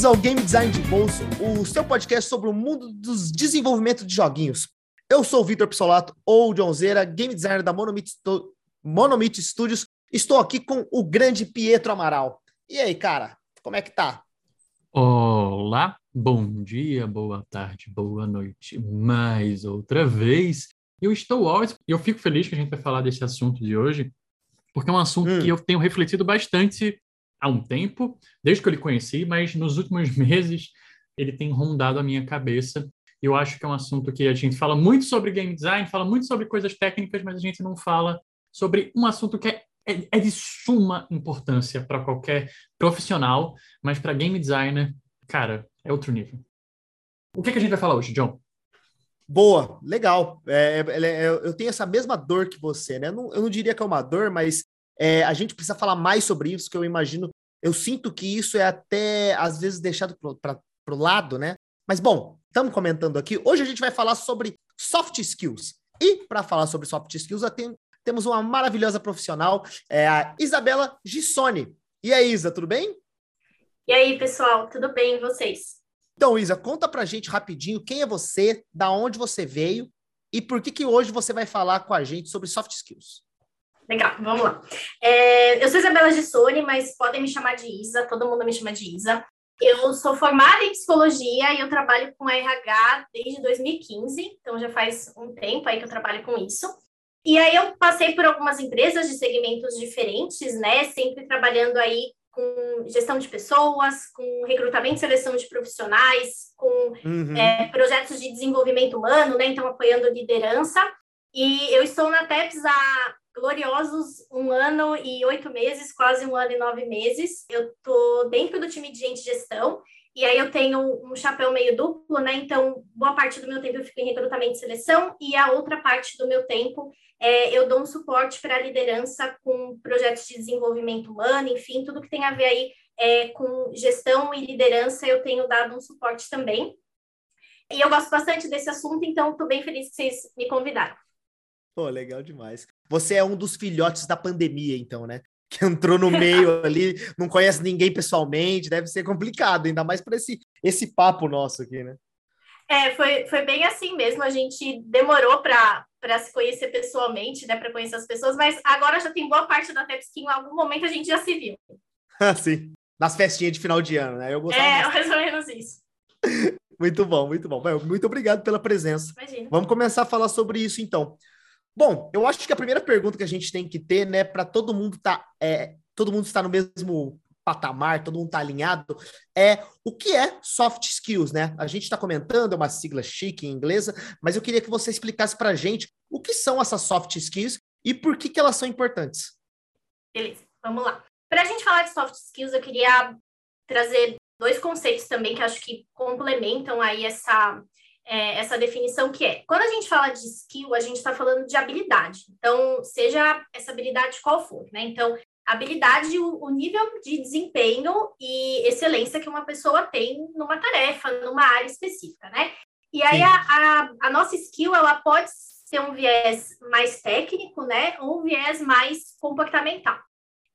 Bem-vindos ao Game Design de Bolso, o seu podcast sobre o mundo dos desenvolvimento de joguinhos. Eu sou o Vitor Pissolato, ou John Zera, game designer da Monomit, Monomit Studios. Estou aqui com o grande Pietro Amaral. E aí, cara, como é que tá? Olá, bom dia, boa tarde, boa noite, mais outra vez. Eu estou ótimo e eu fico feliz que a gente vai falar desse assunto de hoje, porque é um assunto hum. que eu tenho refletido bastante há um tempo, desde que eu lhe conheci, mas nos últimos meses ele tem rondado a minha cabeça. Eu acho que é um assunto que a gente fala muito sobre game design, fala muito sobre coisas técnicas, mas a gente não fala sobre um assunto que é é, é de suma importância para qualquer profissional, mas para game designer, cara, é outro nível. O que, que, a gente vai falar hoje, John? Boa, legal. É, é, é eu tenho essa mesma dor que você, né? Eu não, eu não diria que é uma dor, mas é, a gente precisa falar mais sobre isso, que eu imagino. Eu sinto que isso é até, às vezes, deixado para o lado, né? Mas, bom, estamos comentando aqui. Hoje a gente vai falar sobre soft skills. E, para falar sobre soft skills, tenho, temos uma maravilhosa profissional, é a Isabela Gissoni. E aí, Isa, tudo bem? E aí, pessoal, tudo bem e vocês? Então, Isa, conta pra gente rapidinho quem é você, da onde você veio e por que, que hoje você vai falar com a gente sobre soft skills. Legal, vamos lá. É, eu sou Isabela Gissoni, mas podem me chamar de Isa, todo mundo me chama de Isa. Eu sou formada em psicologia e eu trabalho com RH desde 2015, então já faz um tempo aí que eu trabalho com isso. E aí eu passei por algumas empresas de segmentos diferentes, né? Sempre trabalhando aí com gestão de pessoas, com recrutamento e seleção de profissionais, com uhum. é, projetos de desenvolvimento humano, né? Então, apoiando liderança. E eu estou na TEPS há gloriosos um ano e oito meses, quase um ano e nove meses. Eu estou dentro do time de gente gestão e aí eu tenho um chapéu meio duplo, né? Então, boa parte do meu tempo eu fico em recrutamento e seleção, e a outra parte do meu tempo é, eu dou um suporte para a liderança com projetos de desenvolvimento humano, enfim, tudo que tem a ver aí é, com gestão e liderança, eu tenho dado um suporte também. E eu gosto bastante desse assunto, então estou bem feliz que vocês me convidaram. Pô, legal demais. Você é um dos filhotes da pandemia, então, né? que entrou no meio ali, não conhece ninguém pessoalmente, deve ser complicado, ainda mais para esse, esse papo nosso aqui, né? É, foi, foi bem assim mesmo. A gente demorou para se conhecer pessoalmente, né? Para conhecer as pessoas, mas agora já tem boa parte da Tepsi que em algum momento a gente já se viu. Ah, sim. Nas festinhas de final de ano, né? Eu gostava. É, mais ou menos isso. muito bom, muito bom. Muito obrigado pela presença. Imagina. Vamos começar a falar sobre isso então. Bom, eu acho que a primeira pergunta que a gente tem que ter, né, para todo mundo tá, é, todo mundo estar no mesmo patamar, todo mundo está alinhado, é o que é soft skills, né? A gente está comentando, é uma sigla chique em inglesa, mas eu queria que você explicasse para a gente o que são essas soft skills e por que, que elas são importantes. Beleza, vamos lá. Para a gente falar de soft skills, eu queria trazer dois conceitos também que acho que complementam aí essa é, essa definição que é, quando a gente fala de skill, a gente está falando de habilidade. Então, seja essa habilidade qual for, né? Então, habilidade, o, o, nível de desempenho e excelência que uma pessoa tem numa tarefa, numa área específica, né? E aí, a, a, a, nossa skill, ela pode ser um viés mais técnico, né? Ou um viés mais comportamental.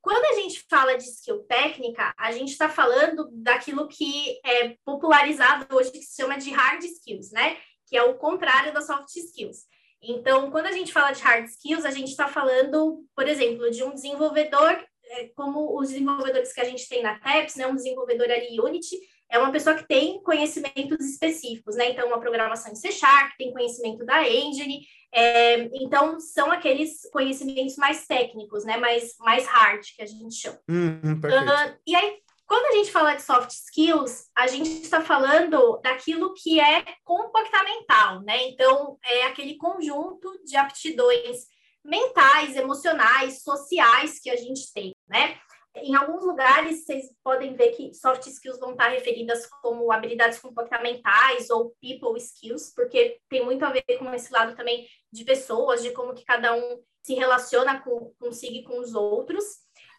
Quando a gente fala de skill técnica, a gente está falando daquilo que é popularizado hoje, que se chama de hard skills, né? Que é o contrário das soft skills. Então, quando a gente fala de hard skills, a gente está falando, por exemplo, de um desenvolvedor, é, como os desenvolvedores que a gente tem na TEPS, né? Um desenvolvedor ali Unity, é uma pessoa que tem conhecimentos específicos, né? Então, uma programação em C Sharp, tem conhecimento da Engine, é, então são aqueles conhecimentos mais técnicos, né? Mais, mais hard, que a gente chama. Uhum, uh, e aí, quando a gente fala de soft skills, a gente está falando daquilo que é comportamental, né? Então, é aquele conjunto de aptidões mentais, emocionais, sociais que a gente tem, né? Em alguns lugares, vocês podem ver que soft skills vão estar referidas como habilidades comportamentais ou people skills, porque tem muito a ver com esse lado também de pessoas, de como que cada um se relaciona com, consigo e com os outros.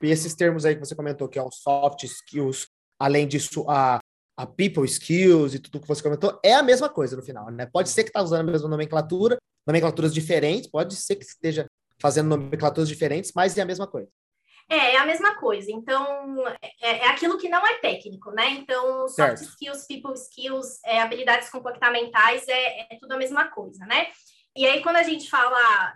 E esses termos aí que você comentou, que é o soft skills, além disso, a, a people skills e tudo que você comentou, é a mesma coisa no final, né? Pode ser que está usando a mesma nomenclatura, nomenclaturas diferentes, pode ser que esteja fazendo nomenclaturas diferentes, mas é a mesma coisa. É, é a mesma coisa. Então, é, é aquilo que não é técnico, né? Então, soft certo. skills, people skills, é, habilidades comportamentais, é, é tudo a mesma coisa, né? E aí, quando a gente fala,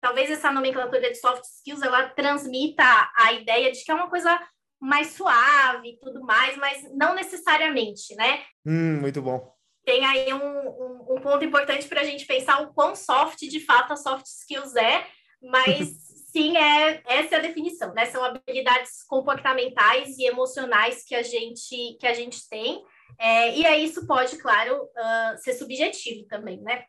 talvez essa nomenclatura de soft skills, ela transmita a ideia de que é uma coisa mais suave e tudo mais, mas não necessariamente, né? Hum, muito bom. Tem aí um, um, um ponto importante para a gente pensar o quão soft de fato a soft skills é, mas sim, é, essa é a definição, né? São habilidades comportamentais e emocionais que a gente, que a gente tem. É, e aí isso pode, claro, uh, ser subjetivo também, né?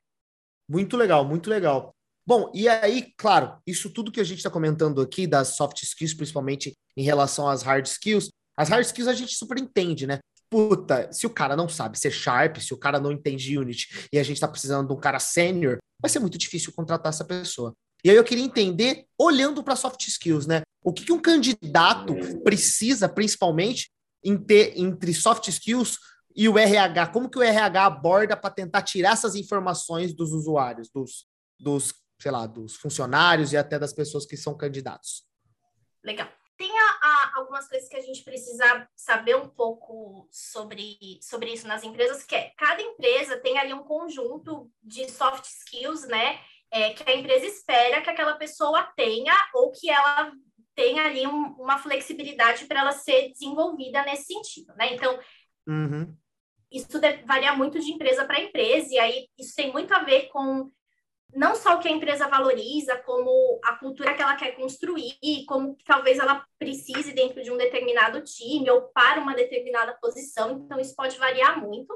Muito legal, muito legal. Bom, e aí, claro, isso tudo que a gente está comentando aqui das soft skills, principalmente em relação às hard skills, as hard skills a gente super entende, né? Puta, se o cara não sabe ser sharp, se o cara não entende Unity e a gente está precisando de um cara sênior, vai ser muito difícil contratar essa pessoa. E aí eu queria entender, olhando para soft skills, né? O que, que um candidato precisa, principalmente, em ter entre soft skills e o RH? Como que o RH aborda para tentar tirar essas informações dos usuários, dos, dos, sei lá, dos funcionários e até das pessoas que são candidatos? Legal. Tem a, a, algumas coisas que a gente precisa saber um pouco sobre, sobre isso nas empresas, que é cada empresa tem ali um conjunto de soft skills, né? É, que a empresa espera que aquela pessoa tenha ou que ela tenha ali um, uma flexibilidade para ela ser desenvolvida nesse sentido, né? Então, uhum. isso varia muito de empresa para empresa, e aí isso tem muito a ver com não só o que a empresa valoriza, como a cultura que ela quer construir, como talvez ela precise dentro de um determinado time ou para uma determinada posição, então isso pode variar muito.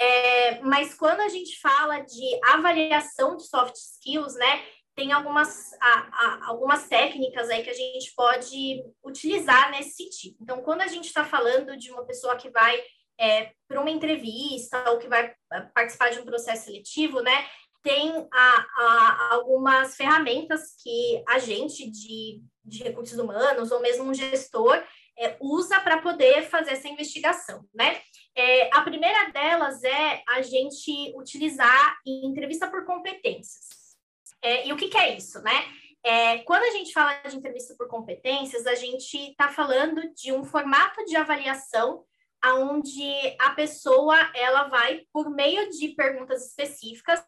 É, mas quando a gente fala de avaliação de soft skills, né, tem algumas, a, a, algumas técnicas aí que a gente pode utilizar nesse sentido. Então, quando a gente está falando de uma pessoa que vai é, para uma entrevista ou que vai é, participar de um processo seletivo, né, tem a, algumas ferramentas que a gente de, de recursos humanos ou mesmo um gestor é, usa para poder fazer essa investigação, né? É, a primeira delas é a gente utilizar entrevista por competências. É, e o que, que, é isso, né? É, quando a gente fala de entrevista por competências, a gente está falando de um formato de avaliação onde a pessoa ela vai, por meio de perguntas específicas,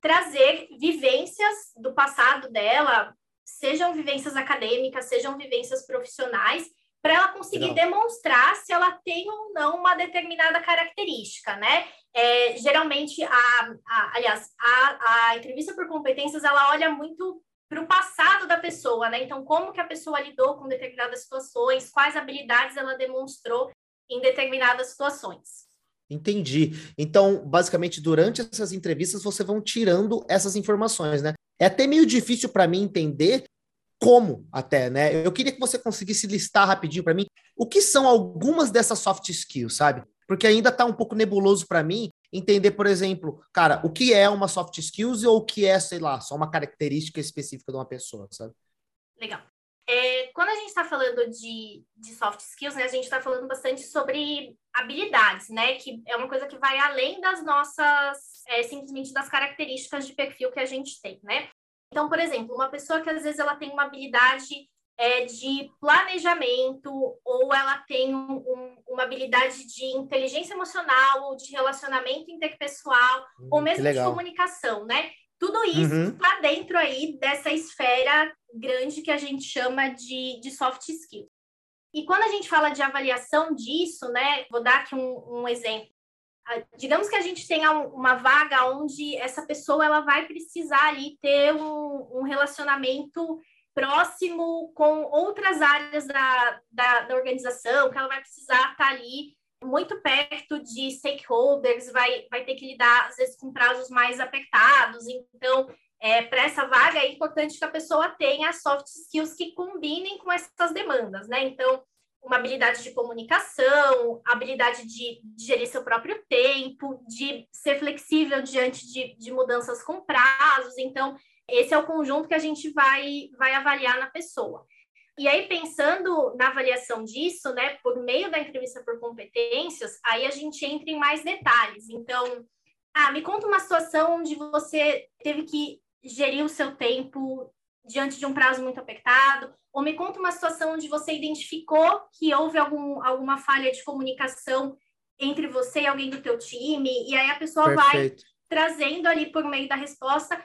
trazer vivências do passado dela, sejam vivências acadêmicas, sejam vivências profissionais, para ela conseguir Legal. demonstrar se ela tem ou não uma determinada característica, né? É, geralmente, a, a aliás, a, a entrevista por competências, ela olha muito para o passado da pessoa, né? Então, como que a pessoa lidou com determinadas situações, quais habilidades ela demonstrou em determinadas situações. Entendi. Então, basicamente, durante essas entrevistas, você vão tirando essas informações, né? É até meio difícil para mim entender como até, né? Eu queria que você conseguisse listar rapidinho para mim o que são algumas dessas soft skills, sabe? Porque ainda está um pouco nebuloso para mim entender, por exemplo, cara, o que é uma soft skills ou o que é, sei lá, só uma característica específica de uma pessoa, sabe? Legal. É, quando a gente está falando de, de soft skills, né, a gente está falando bastante sobre habilidades, né, que é uma coisa que vai além das nossas, é, simplesmente das características de perfil que a gente tem, né? Então, por exemplo, uma pessoa que às vezes ela tem uma habilidade é, de planejamento ou ela tem um, um, uma habilidade de inteligência emocional ou de relacionamento interpessoal hum, ou mesmo de comunicação, né? Tudo isso está uhum. dentro aí dessa esfera grande que a gente chama de, de soft skills. E quando a gente fala de avaliação disso, né? Vou dar aqui um, um exemplo digamos que a gente tenha uma vaga onde essa pessoa ela vai precisar ali ter um, um relacionamento próximo com outras áreas da, da, da, organização, que ela vai precisar estar ali muito perto de stakeholders, vai, vai ter que lidar, às vezes, com prazos mais apertados. Então, é, para essa vaga, é importante que a pessoa tenha soft skills que combinem com essas demandas, né? Então, uma habilidade de comunicação, habilidade de, de, gerir seu próprio tempo, de ser flexível diante de, de, mudanças com prazos. Então, esse é o conjunto que a gente vai, vai avaliar na pessoa. E aí, pensando na avaliação disso, né, por meio da entrevista por competências, aí a gente entra em mais detalhes. Então, ah, me conta uma situação onde você teve que gerir o seu tempo diante de um prazo muito apertado, ou me conta uma situação onde você identificou que houve algum, alguma falha de comunicação entre você e alguém do teu time, e aí a pessoa Perfeito. vai trazendo ali por meio da resposta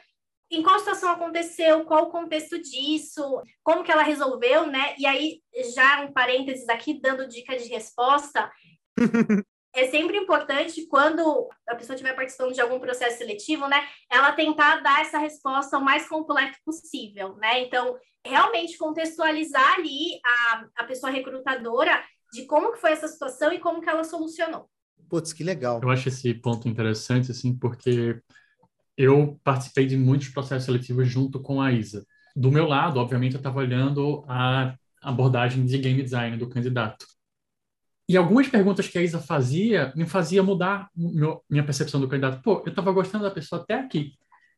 em qual situação aconteceu, qual o contexto disso, como que ela resolveu, né? E aí, já um parênteses aqui, dando dica de resposta, é sempre importante quando a pessoa estiver participando de algum processo seletivo, né, ela tentar dar essa resposta o mais completa possível, né? Então, realmente contextualizar ali a, a pessoa recrutadora de como que foi essa situação e como que ela solucionou. Putz, que legal. Eu acho esse ponto interessante, assim, porque eu participei de muitos processos seletivos junto com a Isa. Do meu lado, obviamente, eu estava olhando a abordagem de game design do candidato. E algumas perguntas que a Isa fazia me fazia mudar meu, minha percepção do candidato. Pô, eu estava gostando da pessoa até aqui.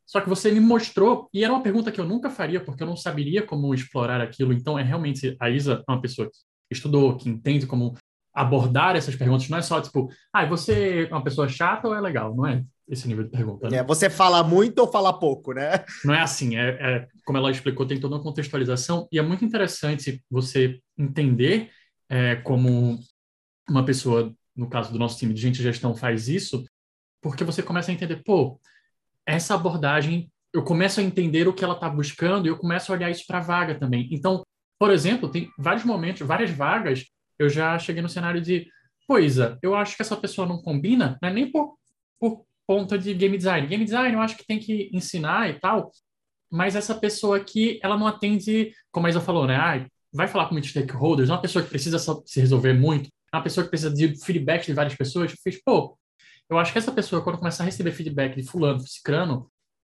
Só que você me mostrou, e era uma pergunta que eu nunca faria, porque eu não saberia como explorar aquilo. Então, é realmente, a Isa é uma pessoa que estudou, que entende como abordar essas perguntas. Não é só, tipo, ah, você é uma pessoa chata ou é legal? Não é esse nível de pergunta. Né? É, você fala muito ou fala pouco, né? Não é assim, é, é, como ela explicou, tem toda uma contextualização, e é muito interessante você entender é, como uma pessoa, no caso do nosso time de gente de gestão, faz isso, porque você começa a entender, pô, essa abordagem, eu começo a entender o que ela está buscando e eu começo a olhar isso para a vaga também. Então, por exemplo, tem vários momentos, várias vagas, eu já cheguei no cenário de, poisa, eu acho que essa pessoa não combina, não é nem por, por conta de game design. Game design eu acho que tem que ensinar e tal, mas essa pessoa aqui, ela não atende, como a Isa falou, né? Ah, vai falar com muitos stakeholders, é uma pessoa que precisa se resolver muito, uma pessoa que precisa de feedback de várias pessoas, eu fiz, pô, eu acho que essa pessoa, quando começar a receber feedback de fulano, cicrano,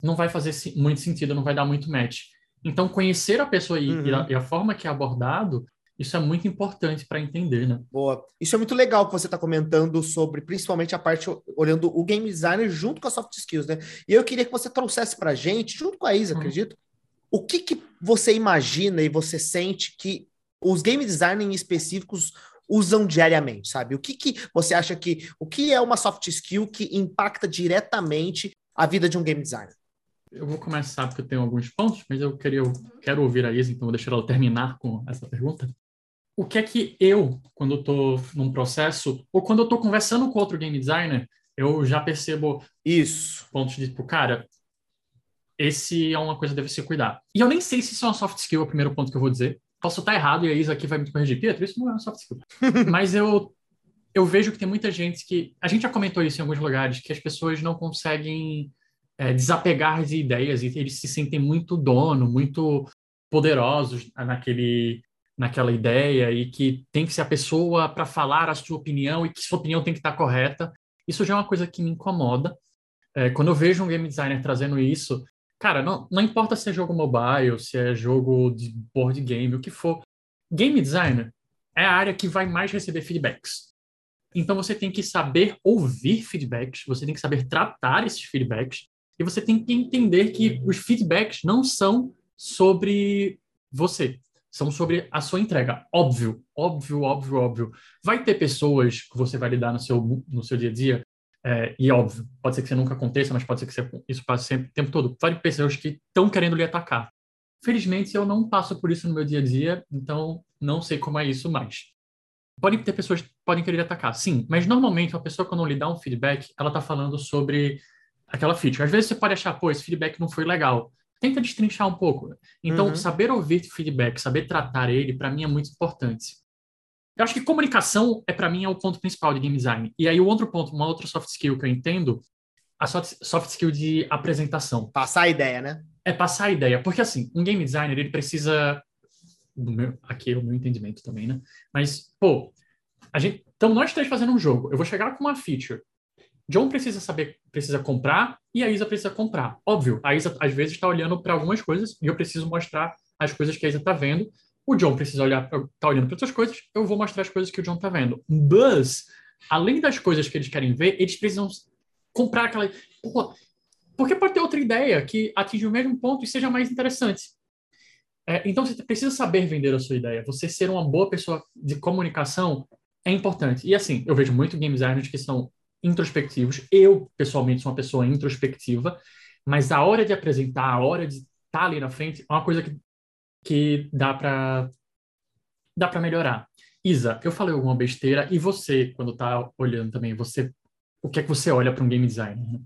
não vai fazer muito sentido, não vai dar muito match. Então, conhecer a pessoa e, uhum. e, a, e a, forma que é abordado, isso é muito importante para entender, né? Boa. Isso é muito legal que você está comentando sobre, principalmente a parte olhando o game designer junto com a soft skills, né? E eu queria que você trouxesse para a gente, junto com a Isa, uhum. acredito, o que, que você imagina e você sente que os game designers específicos usam diariamente, sabe? O que, que você acha que o que é uma soft skill que impacta diretamente a vida de um game designer? Eu vou começar porque eu tenho alguns pontos, mas eu queria eu quero ouvir a Isa, então vou deixar ela terminar com essa pergunta. O que é que eu, quando eu estou num processo, ou quando eu estou conversando com outro game designer, eu já percebo isso, pontos de tipo, cara, esse é uma coisa que deve se cuidar. E eu nem sei se isso é uma soft skill, é o primeiro ponto que eu vou dizer posso estar errado e a Isa aqui vai me corrigir. Pietro, isso não é uma soft skill. Mas eu, eu vejo que tem muita gente que. A gente já comentou isso em alguns lugares, que as pessoas não conseguem é, desapegar de ideias e eles se sentem muito dono, muito poderosos naquele, naquela ideia e que tem que ser a pessoa para falar a sua opinião e que sua opinião tem que estar correta. Isso já é uma coisa que me incomoda. É, quando eu vejo um game designer trazendo isso, Cara, não, não importa se é jogo mobile, se é jogo de board game, o que for. Game designer é a área que vai mais receber feedbacks. Então você tem que saber ouvir feedbacks, você tem que saber tratar esses feedbacks, e você tem que entender que os feedbacks não são sobre você, são sobre a sua entrega. Óbvio, óbvio, óbvio, óbvio. Vai ter pessoas que você vai lidar no seu, no seu dia a dia é, e óbvio, pode ser que isso nunca aconteça, mas pode ser que você, isso passe sempre, o tempo todo. Várias pessoas que estão querendo lhe atacar. Felizmente, eu não passo por isso no meu dia a dia, então não sei como é isso mais. Podem ter pessoas que podem querer atacar, sim, mas normalmente uma pessoa, quando lhe dá um feedback, ela está falando sobre aquela feature. Às vezes você pode achar, pô, esse feedback não foi legal. Tenta destrinchar um pouco. Então, uhum. saber ouvir feedback, saber tratar ele, para mim é muito importante. Eu acho que comunicação é para mim é o ponto principal de game design. E aí o outro ponto, uma outra soft skill que eu entendo, a soft skill de apresentação. Passar a ideia, né? É passar a ideia, porque assim, um game designer ele precisa meu, aqui é o meu entendimento também, né? Mas pô, a gente, então nós três fazendo um jogo. Eu vou chegar com uma feature. John precisa saber, precisa comprar e a Isa precisa comprar. Óbvio, a Isa às vezes está olhando para algumas coisas e eu preciso mostrar as coisas que a Isa está vendo o John precisa olhar, tá olhando para outras coisas, eu vou mostrar as coisas que o John tá vendo. Mas, além das coisas que eles querem ver, eles precisam comprar aquela. porque pode ter outra ideia que atinja o mesmo ponto e seja mais interessante. É, então, você precisa saber vender a sua ideia. Você ser uma boa pessoa de comunicação é importante. E assim, eu vejo muito game designers que são introspectivos. Eu, pessoalmente, sou uma pessoa introspectiva, mas a hora de apresentar, a hora de estar tá ali na frente, é uma coisa que, que dá para dá para melhorar. Isa, eu falei alguma besteira e você, quando tá olhando também, você o que é que você olha para um game designer?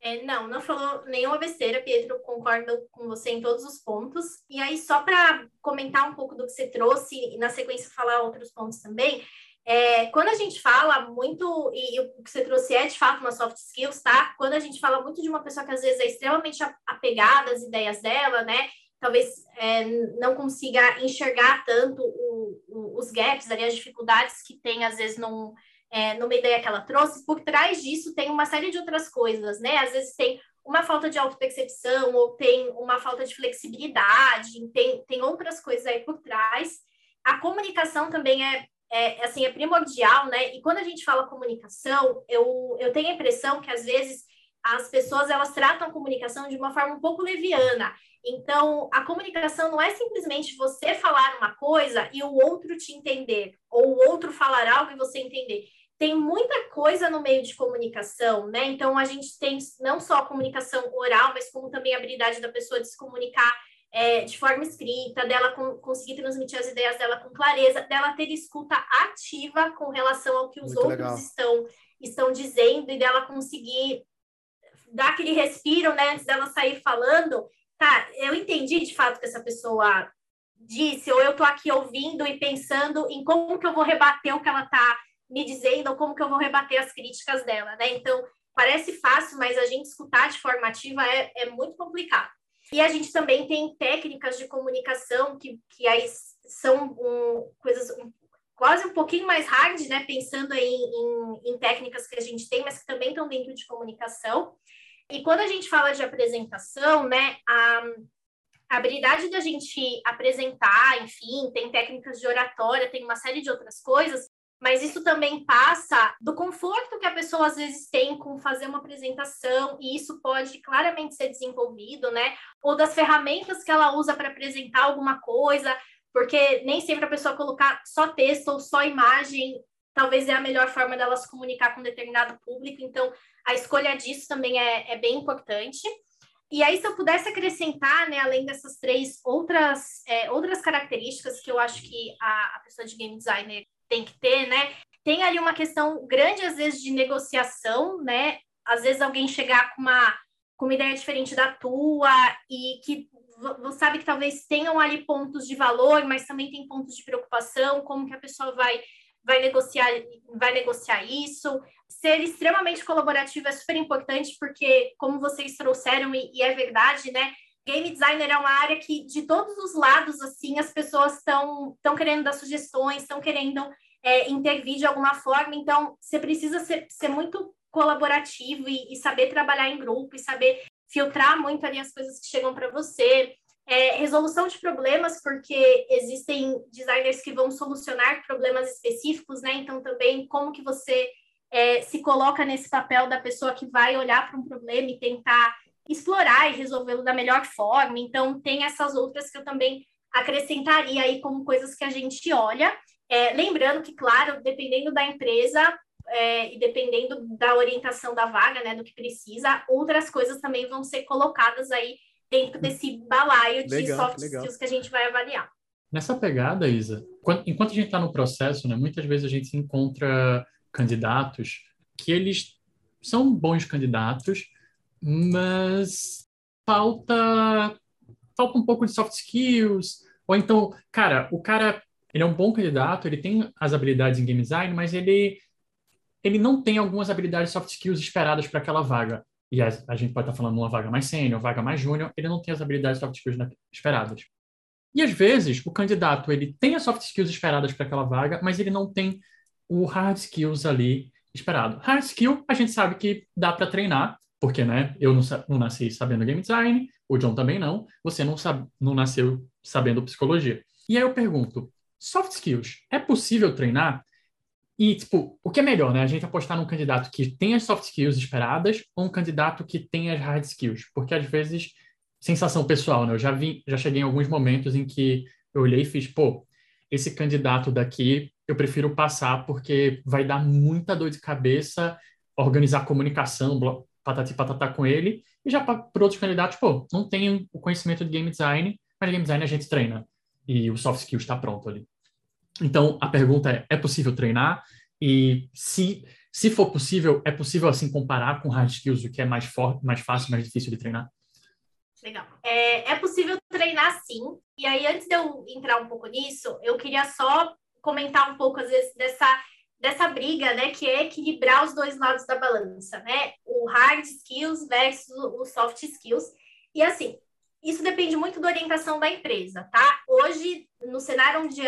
É, não, não falou nenhuma besteira, Pietro, concordo com você em todos os pontos. E aí, só para comentar um pouco do que você trouxe e na sequência falar outros pontos também, é, quando a gente fala muito, e, e, o que você trouxe é de fato uma soft skills, tá? Quando a gente fala muito de uma pessoa que às vezes é extremamente apegada às ideias dela, né? Talvez é, não consiga enxergar tanto o, o, os gaps ali, as dificuldades que tem, às vezes, num, é, numa ideia que ela trouxe, por trás disso tem uma série de outras coisas, né? Às vezes tem uma falta de autopercepção, ou tem uma falta de flexibilidade, tem, tem outras coisas aí por trás. A comunicação também é é, assim, é primordial, né? E quando a gente fala comunicação, eu, eu tenho a impressão que às vezes as pessoas elas tratam a comunicação de uma forma um pouco leviana. Então, a comunicação não é simplesmente você falar uma coisa e o outro te entender, ou o outro falar algo e você entender. Tem muita coisa no meio de comunicação, né? Então, a gente tem não só a comunicação oral, mas como também a habilidade da pessoa de se comunicar é, de forma escrita, dela com, conseguir transmitir as ideias dela com clareza, dela ter escuta ativa com relação ao que os Muito outros estão, estão dizendo e dela conseguir dar aquele respiro, né, antes dela sair falando. Tá, eu entendi de fato que essa pessoa disse, ou eu tô aqui ouvindo e pensando em como que eu vou rebater o que ela tá me dizendo, ou como que eu vou rebater as críticas dela, né? Então, parece fácil, mas a gente escutar de forma ativa é, é muito complicado. E a gente também tem técnicas de comunicação que, que aí são um, coisas um, quase um pouquinho mais hard, né? Pensando em, em, em técnicas que a gente tem, mas que também estão dentro de comunicação. E quando a gente fala de apresentação, né? A, a habilidade da gente apresentar, enfim, tem técnicas de oratória, tem uma série de outras coisas, mas isso também passa do conforto que a pessoa às vezes tem com fazer uma apresentação, e isso pode claramente ser desenvolvido, né? Ou das ferramentas que ela usa para apresentar alguma coisa, porque nem sempre a pessoa colocar só texto ou só imagem talvez é a melhor forma dela se comunicar com determinado público, então a escolha disso também é, é bem importante. E aí, se eu pudesse acrescentar, né, além dessas três outras, é, outras características que eu acho que a, a pessoa de game designer tem que ter, né? Tem ali uma questão grande, às vezes, de negociação, né? Às vezes alguém chegar com uma, com uma ideia diferente da tua e que você sabe que talvez tenham ali pontos de valor, mas também tem pontos de preocupação, como que a pessoa vai vai negociar vai negociar isso. Ser extremamente colaborativo é super importante porque como vocês trouxeram e, e é verdade, né? Game designer é uma área que de todos os lados assim as pessoas estão querendo dar sugestões, estão querendo é, intervir de alguma forma. Então, você precisa ser, ser muito colaborativo e, e, saber trabalhar em grupo e saber filtrar muito ali as coisas que chegam para você. É, resolução de problemas, porque existem designers que vão solucionar problemas específicos, né? Então, também como que você é, se coloca nesse papel da pessoa que vai olhar para um problema e tentar explorar e resolvê-lo da melhor forma. Então, tem essas outras que eu também acrescentaria aí como coisas que a gente olha. É, lembrando que, claro, dependendo da empresa é, e dependendo da orientação da vaga, né, do que precisa, outras coisas também vão ser colocadas aí dentro desse balaio de legal, soft legal. skills que a gente vai avaliar. Nessa pegada, Isa, enquanto a gente está no processo, né, muitas vezes a gente encontra candidatos que eles são bons candidatos, mas falta falta um pouco de soft skills, ou então, cara, o cara ele é um bom candidato, ele tem as habilidades em game design, mas ele, ele não tem algumas habilidades soft skills esperadas para aquela vaga. E a, a, gente pode estar tá falando uma vaga mais sênior, vaga mais júnior, ele não tem as habilidades soft skills esperadas. E às vezes o candidato ele tem as soft skills esperadas para aquela vaga, mas ele não tem o hard skills ali esperado. Hard skill a gente sabe que dá para treinar, porque né, eu não, não, nasci sabendo game design, o John também não, você não, sabe, não nasceu sabendo psicologia. E aí eu pergunto, soft skills, é possível treinar? E, tipo, o que é melhor, né? A gente apostar num candidato que tem as soft skills esperadas ou um candidato que tem as hard skills? Porque, às vezes, sensação pessoal, né? Eu já vi, já cheguei em alguns momentos em que eu olhei e fiz, pô, esse candidato daqui eu prefiro passar porque vai dar muita dor de cabeça organizar comunicação, patati patatá com ele, E já para outros candidatos, pô, não tenho o conhecimento de game design, mas game design a gente treina. E o soft skill está pronto ali. Então, a pergunta é, é possível treinar? E se, se for possível, é possível, assim, comparar com hard skills, o que é mais, forte, mais fácil, mais difícil de treinar? Legal. É, é possível treinar, sim. E aí, antes de eu entrar um pouco nisso, eu queria só comentar um pouco, às vezes, dessa dessa briga, né, que é equilibrar os dois lados da balança, né? O hard skills versus o soft skills. E assim, isso depende muito da orientação da empresa, tá? Hoje, no cenário onde,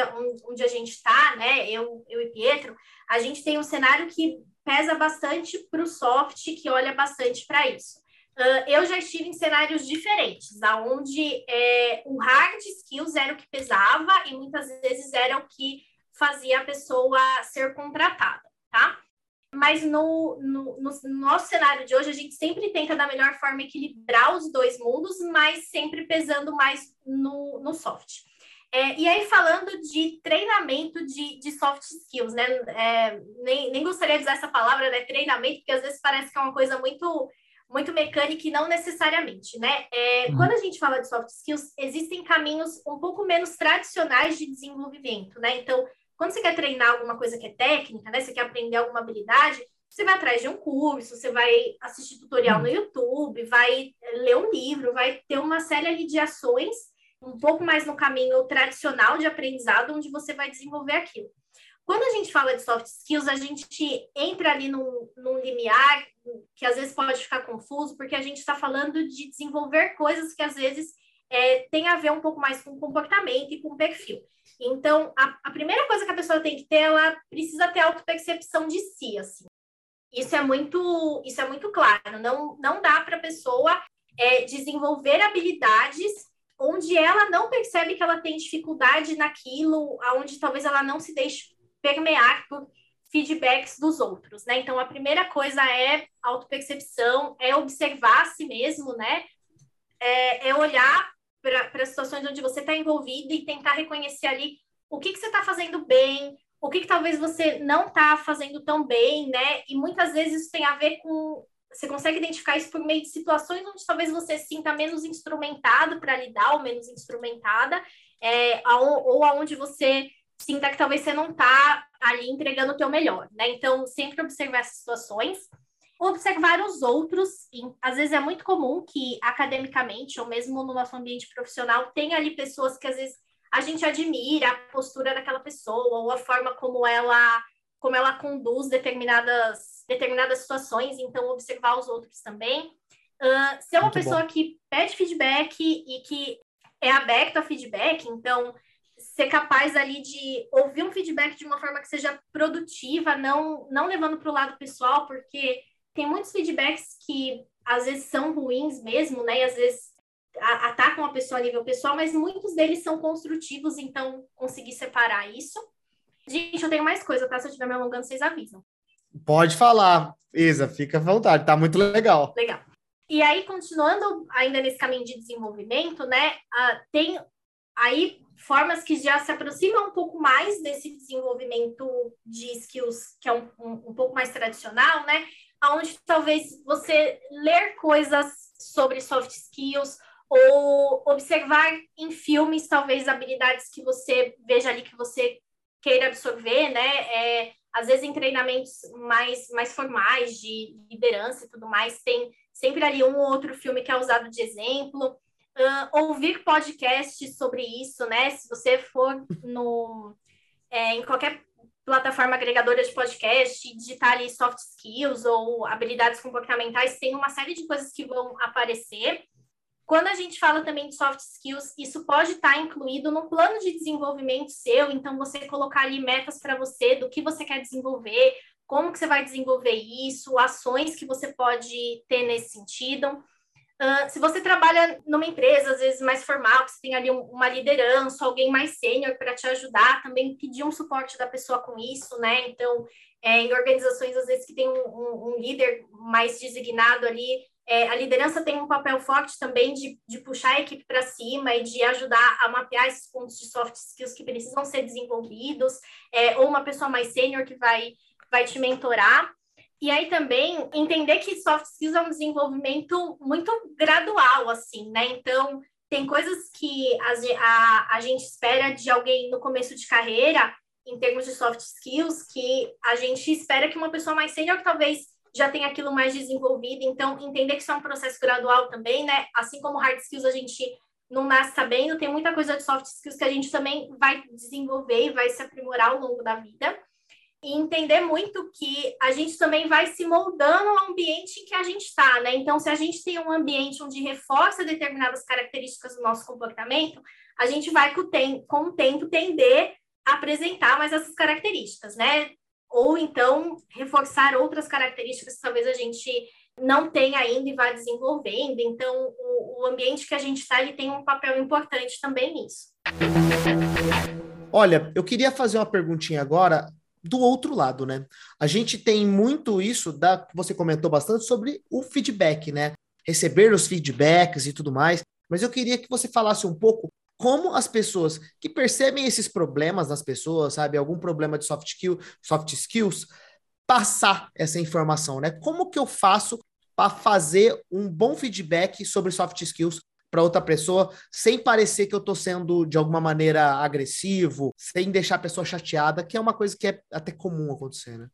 onde a gente está, né, eu, eu e Pietro, a gente tem um cenário que pesa bastante para o soft, que olha bastante para isso. Uh, eu já estive em cenários diferentes, onde é, o hard skills era o que pesava e muitas vezes era o que fazia a pessoa ser contratada, tá? Mas no, no, no, nosso cenário de hoje, a gente sempre tenta, da melhor forma, equilibrar os dois mundos, mas sempre pesando mais no, no soft. É, e aí, falando de treinamento de, de soft skills, né? É, nem, nem gostaria de usar essa palavra, né? Treinamento, porque às vezes parece que é uma coisa muito muito mecânica e não necessariamente, né? É, uhum. Quando a gente fala de soft skills, existem caminhos um pouco menos tradicionais de desenvolvimento, né? Então, quando você quer treinar alguma coisa que é técnica, né? Você quer aprender alguma habilidade, você vai atrás de um curso, você vai assistir tutorial no YouTube, vai ler um livro, vai ter uma série de ações um pouco mais no caminho tradicional de aprendizado, onde você vai desenvolver aquilo. Quando a gente fala de soft skills, a gente entra ali num, num limiar que às vezes pode ficar confuso, porque a gente está falando de desenvolver coisas que às vezes é, tem a ver um pouco mais com comportamento e com perfil. Então, a, a primeira coisa que a pessoa tem que ter, ela precisa ter autopercepção de si, assim. Isso é muito, isso é muito claro. Não, não dá para a pessoa é, desenvolver habilidades onde ela não percebe que ela tem dificuldade naquilo, aonde talvez ela não se deixe permear por feedbacks dos outros, né? Então, a primeira coisa é autopercepção, é observar a si mesmo, né? É, é olhar para situações onde você está envolvido e tentar reconhecer ali o que, que você está fazendo bem, o que, que talvez você não está fazendo tão bem, né? E muitas vezes isso tem a ver com. Você consegue identificar isso por meio de situações onde talvez você se sinta menos instrumentado para lidar, ou menos instrumentada, é, ou aonde você sinta que talvez você não está ali entregando o teu melhor, né? Então, sempre observar essas situações observar os outros. Às vezes é muito comum que academicamente ou mesmo no nosso ambiente profissional tenha ali pessoas que às vezes a gente admira a postura daquela pessoa ou a forma como ela como ela conduz determinadas determinadas situações. Então observar os outros também. Uh, ser uma muito pessoa bom. que pede feedback e que é aberto a feedback, então ser capaz ali de ouvir um feedback de uma forma que seja produtiva, não não levando para o lado pessoal, porque tem muitos feedbacks que às vezes são ruins mesmo, né? E às vezes atacam a pessoa a nível pessoal, mas muitos deles são construtivos, então conseguir separar isso. Gente, eu tenho mais coisa, tá? Se eu estiver me alongando, vocês avisam. Pode falar, Isa, fica à vontade, tá muito legal. Legal. E aí, continuando ainda nesse caminho de desenvolvimento, né? Uh, tem aí formas que já se aproximam um pouco mais desse desenvolvimento de skills que é um, um, um pouco mais tradicional, né? Onde talvez você ler coisas sobre soft skills ou observar em filmes talvez habilidades que você veja ali que você queira absorver, né? É, às vezes em treinamentos mais, mais formais de liderança e tudo mais, tem sempre ali um ou outro filme que é usado de exemplo. Uh, ouvir podcasts sobre isso, né? Se você for no, é, em qualquer plataforma agregadora de podcast, digitar ali soft skills ou habilidades comportamentais, tem uma série de coisas que vão aparecer. Quando a gente fala também de soft skills, isso pode estar incluído no plano de desenvolvimento seu, então você colocar ali metas para você do que você quer desenvolver, como que você vai desenvolver isso, ações que você pode ter nesse sentido. Uh, se você trabalha numa empresa, às vezes mais formal, que você tem ali um, uma liderança, alguém mais sênior para te ajudar, também pedir um suporte da pessoa com isso, né? Então, é, em organizações, às vezes, que tem um, um, um líder mais designado ali, é, a liderança tem um papel forte também de, de puxar a equipe para cima e de ajudar a mapear esses pontos de soft skills que precisam ser desenvolvidos, é, ou uma pessoa mais sênior que vai, vai te mentorar. E aí também entender que soft skills é um desenvolvimento muito gradual, assim, né? Então, tem coisas que a, a, a gente espera de alguém no começo de carreira, em termos de soft skills, que a gente espera que uma pessoa mais sênior talvez já tenha aquilo mais desenvolvido. Então, entender que isso é um processo gradual também, né? Assim como hard skills a gente não nasce sabendo, tem muita coisa de soft skills que a gente também vai desenvolver e vai se aprimorar ao longo da vida e entender muito que a gente também vai se moldando ao ambiente em que a gente está, né? Então, se a gente tem um ambiente onde reforça determinadas características do nosso comportamento, a gente vai com o, tempo tender a apresentar mais essas características, né? Ou então reforçar outras características que talvez a gente não tenha ainda e vá desenvolvendo. Então, o, o ambiente que a gente está, ele tem um papel importante também nisso. Olha, eu queria fazer uma perguntinha agora do outro lado, né? A gente tem muito isso da você comentou bastante sobre o feedback, né? Receber os feedbacks e tudo mais. Mas eu queria que você falasse um pouco como as pessoas que percebem esses problemas nas pessoas, sabe, algum problema de soft, skill, soft skills, passar essa informação, né? Como que eu faço para fazer um bom feedback sobre soft skills para outra pessoa, sem parecer que eu estou sendo de alguma maneira agressivo, sem deixar a pessoa chateada, que é uma coisa que é até comum acontecer, né?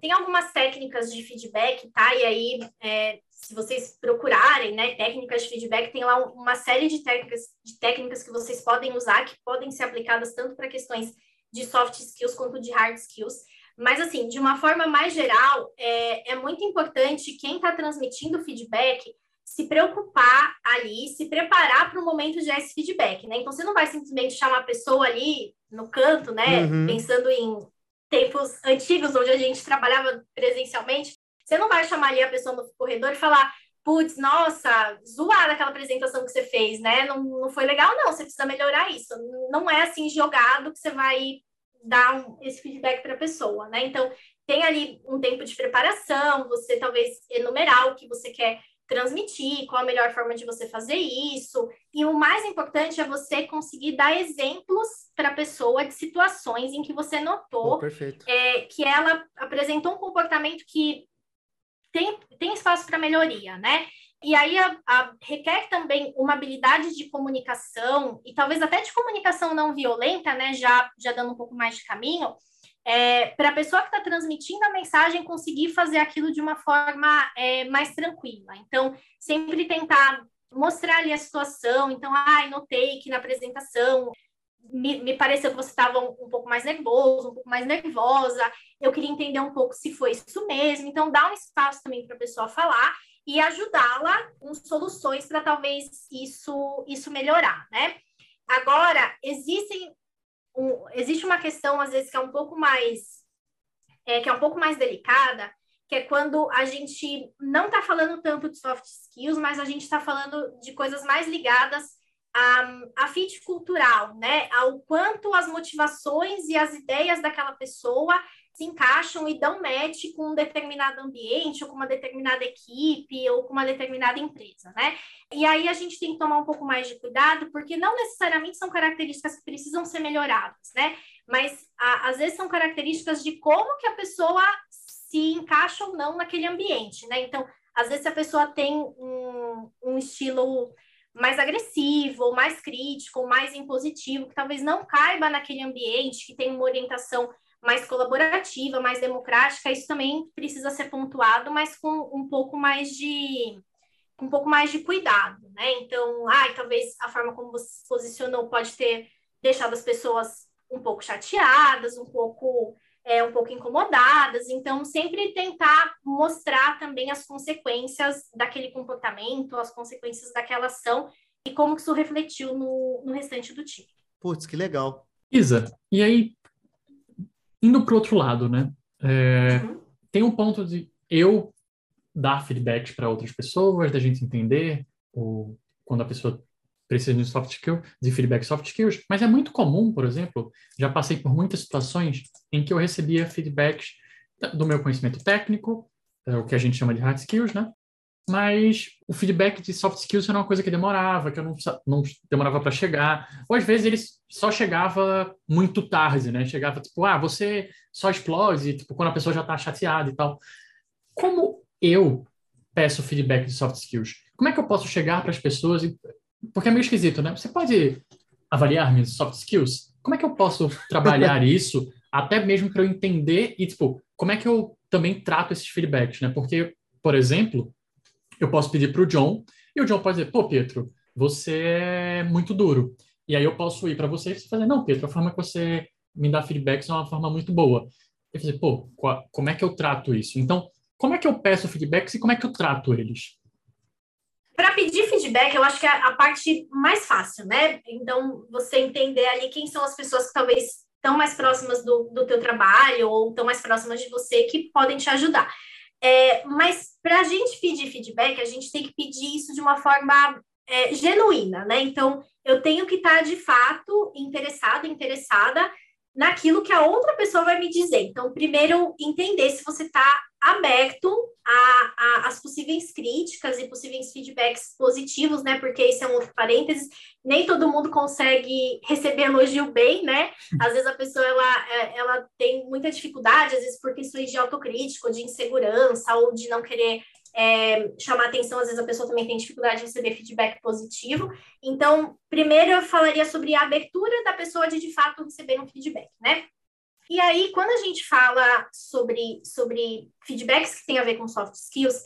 Tem algumas técnicas de feedback, tá? E aí, é, se vocês procurarem, né, técnicas de feedback, tem lá uma série de técnicas, de técnicas que vocês podem usar, que podem ser aplicadas tanto para questões de soft skills quanto de hard skills. Mas, assim, de uma forma mais geral, é, é muito importante quem está transmitindo feedback se preocupar ali, se preparar para o momento de dar esse feedback, né? Então, você não vai simplesmente chamar a pessoa ali no canto, né? Uhum. Pensando em tempos antigos, onde a gente trabalhava presencialmente, você não vai chamar ali a pessoa no corredor e falar, putz, nossa, zoada aquela apresentação que você fez, né? Não, não foi legal, não, você precisa melhorar isso. Não é assim jogado que você vai dar um, esse feedback para a pessoa, né? Então, tem ali um tempo de preparação, você talvez enumerar o que você quer transmitir, qual a melhor forma de você fazer isso. E o mais importante é você conseguir dar exemplos para a pessoa de situações em que você notou oh, é, que ela apresentou um comportamento que tem, tem espaço para melhoria, né? E aí a, a, requer também uma habilidade de comunicação, e talvez até de comunicação não violenta, né? Já, já dando um pouco mais de caminho, é, para a pessoa que está transmitindo a mensagem conseguir fazer aquilo de uma forma é, mais tranquila. Então, sempre tentar mostrar ali a situação. Então, ai, ah, notei que na apresentação me, me pareceu que você estava um, um, pouco mais nervoso, um pouco mais nervosa. Eu queria entender um pouco se foi isso mesmo. Então, dá um espaço também para a pessoa falar e ajudá-la com soluções para talvez isso, isso melhorar, né? Agora, existem um, existe uma questão, às vezes, que é um pouco mais é, que é um pouco mais delicada, que é quando a gente não está falando tanto de soft skills, mas a gente está falando de coisas mais ligadas a, a fit cultural, né? Ao quanto as motivações e as ideias daquela pessoa se encaixam e dão match com um determinado ambiente, ou com uma determinada equipe, ou com uma determinada empresa, né? E aí a gente tem que tomar um pouco mais de cuidado, porque não necessariamente são características que precisam ser melhoradas, né? Mas a, às vezes são características de como que a pessoa se encaixa ou não naquele ambiente, né? Então, às vezes a pessoa tem um, um estilo mais agressivo, ou mais crítico, ou mais impositivo, que talvez não caiba naquele ambiente, que tem uma orientação mais colaborativa, mais democrática, isso também precisa ser pontuado, mas com um pouco mais de um pouco mais de cuidado, né? Então, ai, talvez a forma como você se posicionou pode ter deixado as pessoas um pouco chateadas, um pouco é, um pouco incomodadas. Então, sempre tentar mostrar também as consequências daquele comportamento, as consequências daquela ação e como isso refletiu no, no restante do time. Putz, que legal. Isa, e aí indo para o outro lado, né? É, uhum. Tem um ponto de eu dar feedback para outras pessoas, da gente entender o, quando a pessoa precisa de soft skill, de feedback soft skills, mas é muito comum, por exemplo, já passei por muitas situações em que eu recebia feedbacks do meu conhecimento técnico, é o que a gente chama de hard skills, né? Mas o feedback de soft skills era uma coisa que demorava, que eu não, não demorava para chegar. Ou às vezes ele só chegava muito tarde, né? Chegava tipo, ah, você só explode, tipo, quando a pessoa já está chateada e tal. como eu peço feedback de soft skills? Como é que eu posso chegar para as pessoas? E... Porque é meio esquisito, né? Você pode avaliar minhas soft skills? Como é que eu posso trabalhar isso, até mesmo para eu entender e, tipo, como é que eu também trato esses feedbacks, né? Porque, por exemplo, eu posso pedir para o John e o John pode dizer, pô, Pietro, você é muito duro. E aí eu posso ir para você e fazer, não, Pietro, a forma que você me dá feedbacks é uma forma muito boa. E fazer, pô, como é que eu trato isso? Então, como é que eu peço feedbacks e como é que eu trato eles? Para pedir feedback, eu acho que é a parte mais fácil, né? Então, você entender ali quem são as pessoas que talvez estão mais próximas do, do teu trabalho ou estão mais próximas de você que podem te ajudar. É, mas para a gente pedir feedback, a gente tem que pedir isso de uma forma é, genuína, né? Então, eu tenho que estar de fato interessado, interessada naquilo que a outra pessoa vai me dizer. Então, primeiro, entender se você está aberto às possíveis críticas e possíveis feedbacks positivos, né? Porque isso é um outro parênteses. Nem todo mundo consegue receber elogio bem, né? Às vezes a pessoa ela, é, ela tem muita dificuldade, às vezes por questões de autocrítica, ou de insegurança, ou de não querer é, chamar atenção, às vezes a pessoa também tem dificuldade de receber feedback positivo. Então, primeiro eu falaria sobre a abertura da pessoa de de fato receber um feedback, né? E aí, quando a gente fala sobre, sobre feedbacks que tem a ver com soft skills,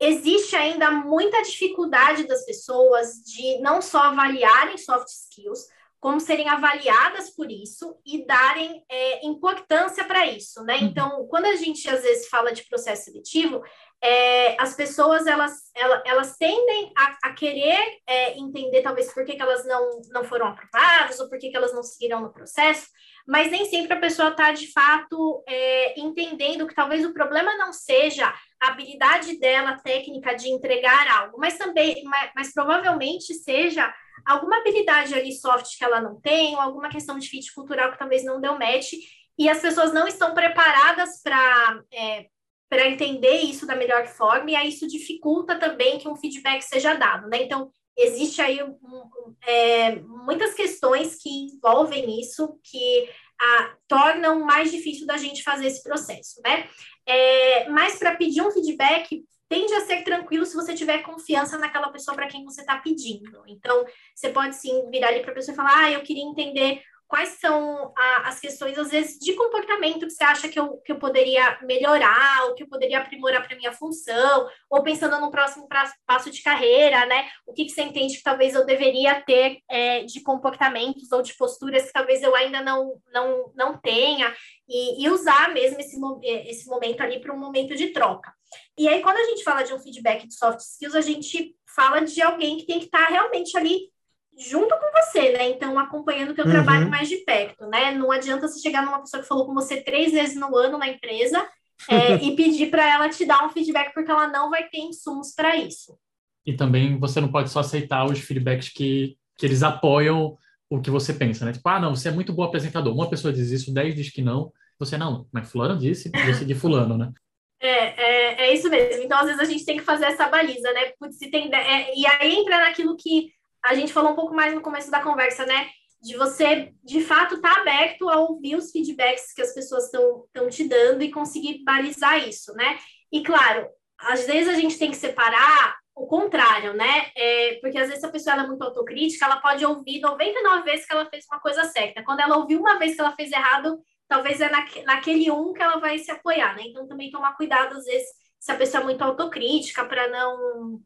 existe ainda muita dificuldade das pessoas de não só avaliarem soft skills, como serem avaliadas por isso e darem é, importância para isso, né? Uhum. Então, quando a gente às vezes fala de processo seletivo, é, as pessoas elas, elas, elas tendem a, a querer é, entender talvez por que, que, elas não, não foram aprovadas ou por que, que elas não seguiram no processo, mas nem sempre a pessoa está de fato é, entendendo que talvez o problema não seja a habilidade dela técnica de entregar algo, mas também, mas, mas provavelmente seja alguma habilidade ali soft que ela não tem, ou alguma questão de fit cultural que talvez não deu match, e as pessoas não estão preparadas para é, para entender isso da melhor forma, e aí isso dificulta também que um feedback seja dado, né? Então, existe aí um, um, é, muitas questões que envolvem isso, que a, tornam mais difícil da gente fazer esse processo, né? É, mas para pedir um feedback, tende a ser tranquilo se você tiver confiança naquela pessoa para quem você está pedindo. Então, você pode sim virar ali para a pessoa e falar: ah, eu queria entender quais são a, as questões, às vezes, de comportamento que você acha que eu, que eu poderia melhorar, ou que eu poderia aprimorar para minha função, ou pensando no próximo passo de carreira, né? O que, que você entende que talvez eu deveria ter é, de comportamentos ou de posturas que talvez eu ainda não, não, não tenha, e, e usar mesmo esse, esse momento ali para um momento de troca. E aí, quando a gente fala de um feedback de soft skills, a gente fala de alguém que tem que estar tá realmente ali junto com você, né? Então, acompanhando o teu uhum. trabalho mais de perto, né? Não adianta você chegar numa pessoa que falou com você três vezes no ano na empresa é, e pedir para ela te dar um feedback, porque ela não vai ter insumos para isso. E também você não pode só aceitar os feedbacks que, que eles apoiam o que você pensa, né? Tipo, ah, não, você é muito bom apresentador. Uma pessoa diz isso, dez diz que não. Você, não, mas fulano disse, vou seguir fulano, né? É, é, é, isso mesmo. Então, às vezes, a gente tem que fazer essa baliza, né? Putz, se tem, é, e aí entra naquilo que a gente falou um pouco mais no começo da conversa, né? De você, de fato, estar tá aberto a ouvir os feedbacks que as pessoas estão te dando e conseguir balizar isso, né? E, claro, às vezes a gente tem que separar o contrário, né? É, porque às vezes a pessoa é muito autocrítica, ela pode ouvir 99 vezes que ela fez uma coisa certa. Quando ela ouviu uma vez que ela fez errado, talvez é naque, naquele um que ela vai se apoiar, né? Então também tomar cuidado, às vezes, se a pessoa é muito autocrítica, para não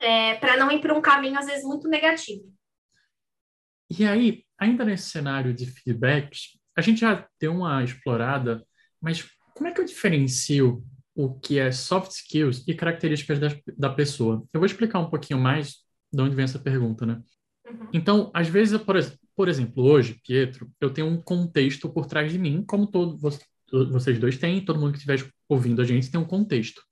é, para não ir para um caminho, às vezes, muito negativo. E aí, ainda nesse cenário de feedbacks, a gente já deu uma explorada, mas como é que eu diferencio o que é soft skills e características da, da pessoa? Eu vou explicar um pouquinho mais de onde vem essa pergunta, né? Uhum. Então, às vezes, por, por exemplo, hoje, Pietro, eu tenho um contexto por trás de mim, como todo, vocês dois têm, todo mundo que estiver ouvindo a gente tem um contexto.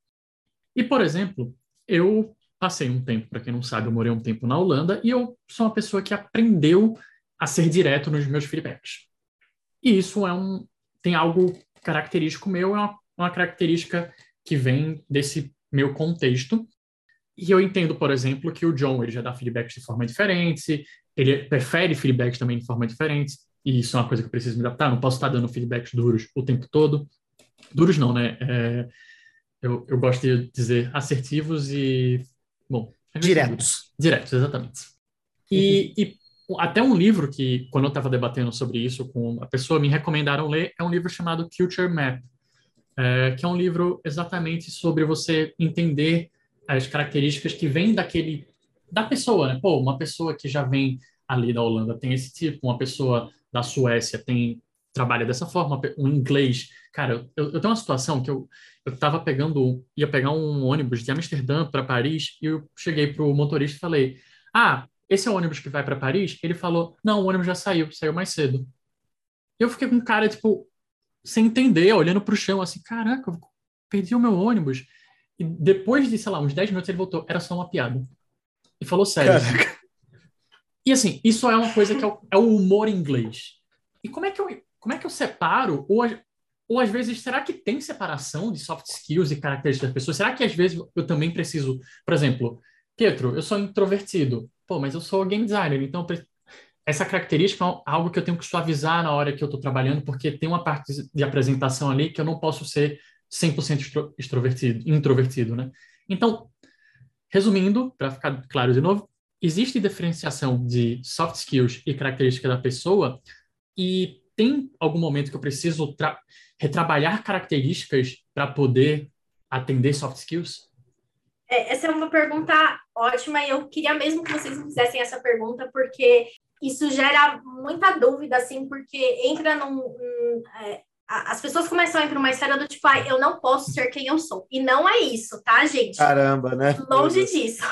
E, por exemplo, eu Passei um tempo, para quem não sabe, eu morei um tempo na Holanda e eu sou uma pessoa que aprendeu a ser direto nos meus feedbacks. E isso é um tem algo característico meu, é uma, uma característica que vem desse meu contexto. E eu entendo, por exemplo, que o John ele já dá feedbacks de forma diferente, ele prefere feedbacks também de forma diferente, e isso é uma coisa que eu preciso me adaptar. Não posso estar dando feedbacks duros o tempo todo. Duros não, né? É, eu, eu gosto de dizer assertivos e, bom... Diretos. Diretos, exatamente. E, e até um livro que, quando eu estava debatendo sobre isso com a pessoa, me recomendaram ler, é um livro chamado Culture Map, é, que é um livro exatamente sobre você entender as características que vêm daquele da pessoa, né? Pô, uma pessoa que já vem ali da Holanda tem esse tipo, uma pessoa da Suécia tem trabalha dessa forma, um inglês. Cara, eu, eu tenho uma situação que eu eu tava pegando, ia pegar um ônibus de Amsterdã para Paris e eu cheguei pro motorista e falei: "Ah, esse é o ônibus que vai para Paris?" Ele falou: "Não, o ônibus já saiu, saiu mais cedo." Eu fiquei com cara tipo sem entender, olhando pro chão assim, caraca, eu perdi o meu ônibus. E depois de, sei lá, uns 10 minutos ele voltou, era só uma piada. E falou sério. Caraca. E assim, isso é uma coisa que é o, é o, humor inglês. E como é que eu, como é que eu separo? Ou, ou às vezes, será que tem separação de soft skills e características das pessoas? Será que às vezes eu também preciso, por exemplo, Pietro, eu sou introvertido. Pô, mas eu sou game designer, então essa característica é algo que eu tenho que suavizar na hora que eu estou trabalhando, porque tem uma parte de apresentação ali que eu não posso ser 100% extrovertido, introvertido, né? Então, resumindo, para ficar claro de novo, existe diferenciação de soft skills e característica da pessoa e tem algum momento que eu preciso retrabalhar características para poder atender soft skills? É, essa é uma pergunta ótima e eu queria mesmo que vocês me fizessem essa pergunta, porque isso gera muita dúvida, assim, porque entra num. num é, as pessoas começam a ir para uma esfera do tipo, ah, eu não posso ser quem eu sou. E não é isso, tá, gente? Caramba, né? Longe disso.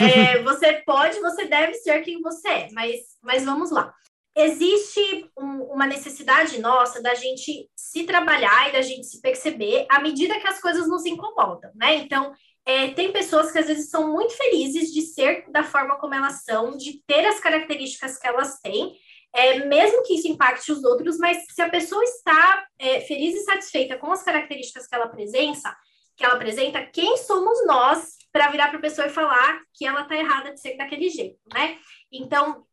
É, você pode, você deve ser quem você é, mas, mas vamos lá. Existe um, uma necessidade nossa da gente se trabalhar e da gente se perceber à medida que as coisas nos incomodam, né? Então, é, tem pessoas que às vezes são muito felizes de ser da forma como elas são, de ter as características que elas têm, é, mesmo que isso impacte os outros, mas se a pessoa está é, feliz e satisfeita com as características que ela apresenta, que ela apresenta, quem somos nós para virar para a pessoa e falar que ela está errada de ser daquele jeito, né? Então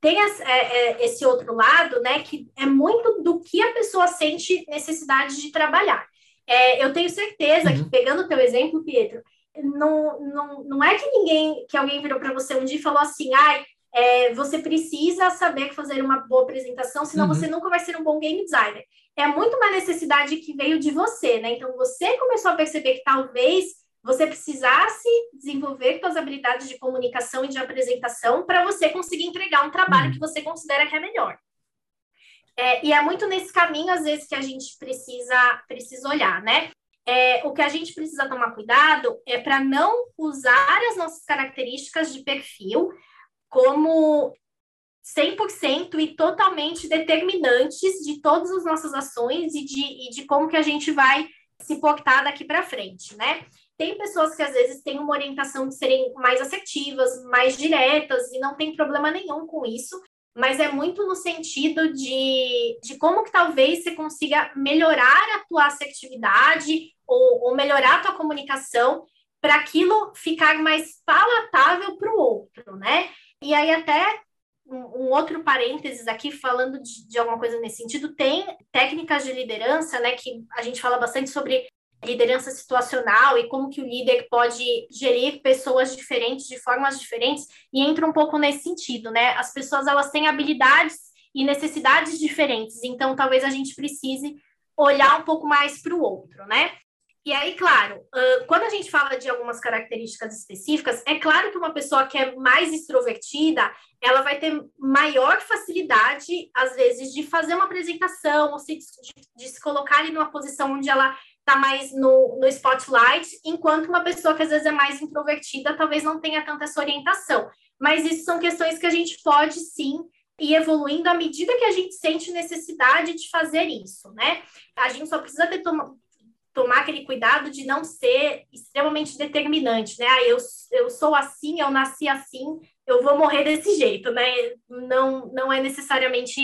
tem é, é, esse outro lado, né, que é muito do que a pessoa sente necessidade de trabalhar. É, eu tenho certeza uhum. que, pegando o teu exemplo, Pietro, não, não, não é que ninguém, que alguém virou para você um dia e falou assim, ai, é, você precisa saber fazer uma boa apresentação, senão uhum. você nunca vai ser um bom game designer. É muito uma necessidade que veio de você, né? Então, você começou a perceber que talvez você precisasse desenvolver suas habilidades de comunicação e de apresentação para você conseguir entregar um trabalho uhum. que você considera que é melhor. É, e é muito nesse caminho, às vezes, que a gente precisa, precisa olhar, né? É, o que a gente precisa tomar cuidado é para não usar as nossas características de perfil como 100% e totalmente determinantes de todas as nossas ações e de, e de como que a gente vai se portar daqui para frente, né? Tem pessoas que às vezes têm uma orientação de serem mais assertivas, mais diretas, e não tem problema nenhum com isso, mas é muito no sentido de, de como que talvez você consiga melhorar a tua assertividade ou, ou melhorar a tua comunicação para aquilo ficar mais palatável para o outro, né? E aí até um, outro parênteses aqui falando de, de alguma coisa nesse sentido, tem técnicas de liderança, né, que a gente fala bastante sobre liderança situacional e como que o líder pode gerir pessoas diferentes de formas diferentes e entra um pouco nesse sentido, né? As pessoas elas têm habilidades e necessidades diferentes, então talvez a gente precise olhar um pouco mais para o outro, né? E aí, claro, quando a gente fala de algumas características específicas, é claro que uma pessoa que é mais extrovertida, ela vai ter maior facilidade, às vezes, de fazer uma apresentação, ou se, de, de se colocar ali numa posição onde ela está mais no, no spotlight, enquanto uma pessoa que às vezes é mais introvertida talvez não tenha tanta essa orientação. Mas isso são questões que a gente pode sim ir evoluindo à medida que a gente sente necessidade de fazer isso, né? A gente só precisa ter toma, tomar aquele cuidado de não ser extremamente determinante, né? Ah, eu, eu sou assim, eu nasci assim, eu vou morrer desse jeito, né? Não, não é necessariamente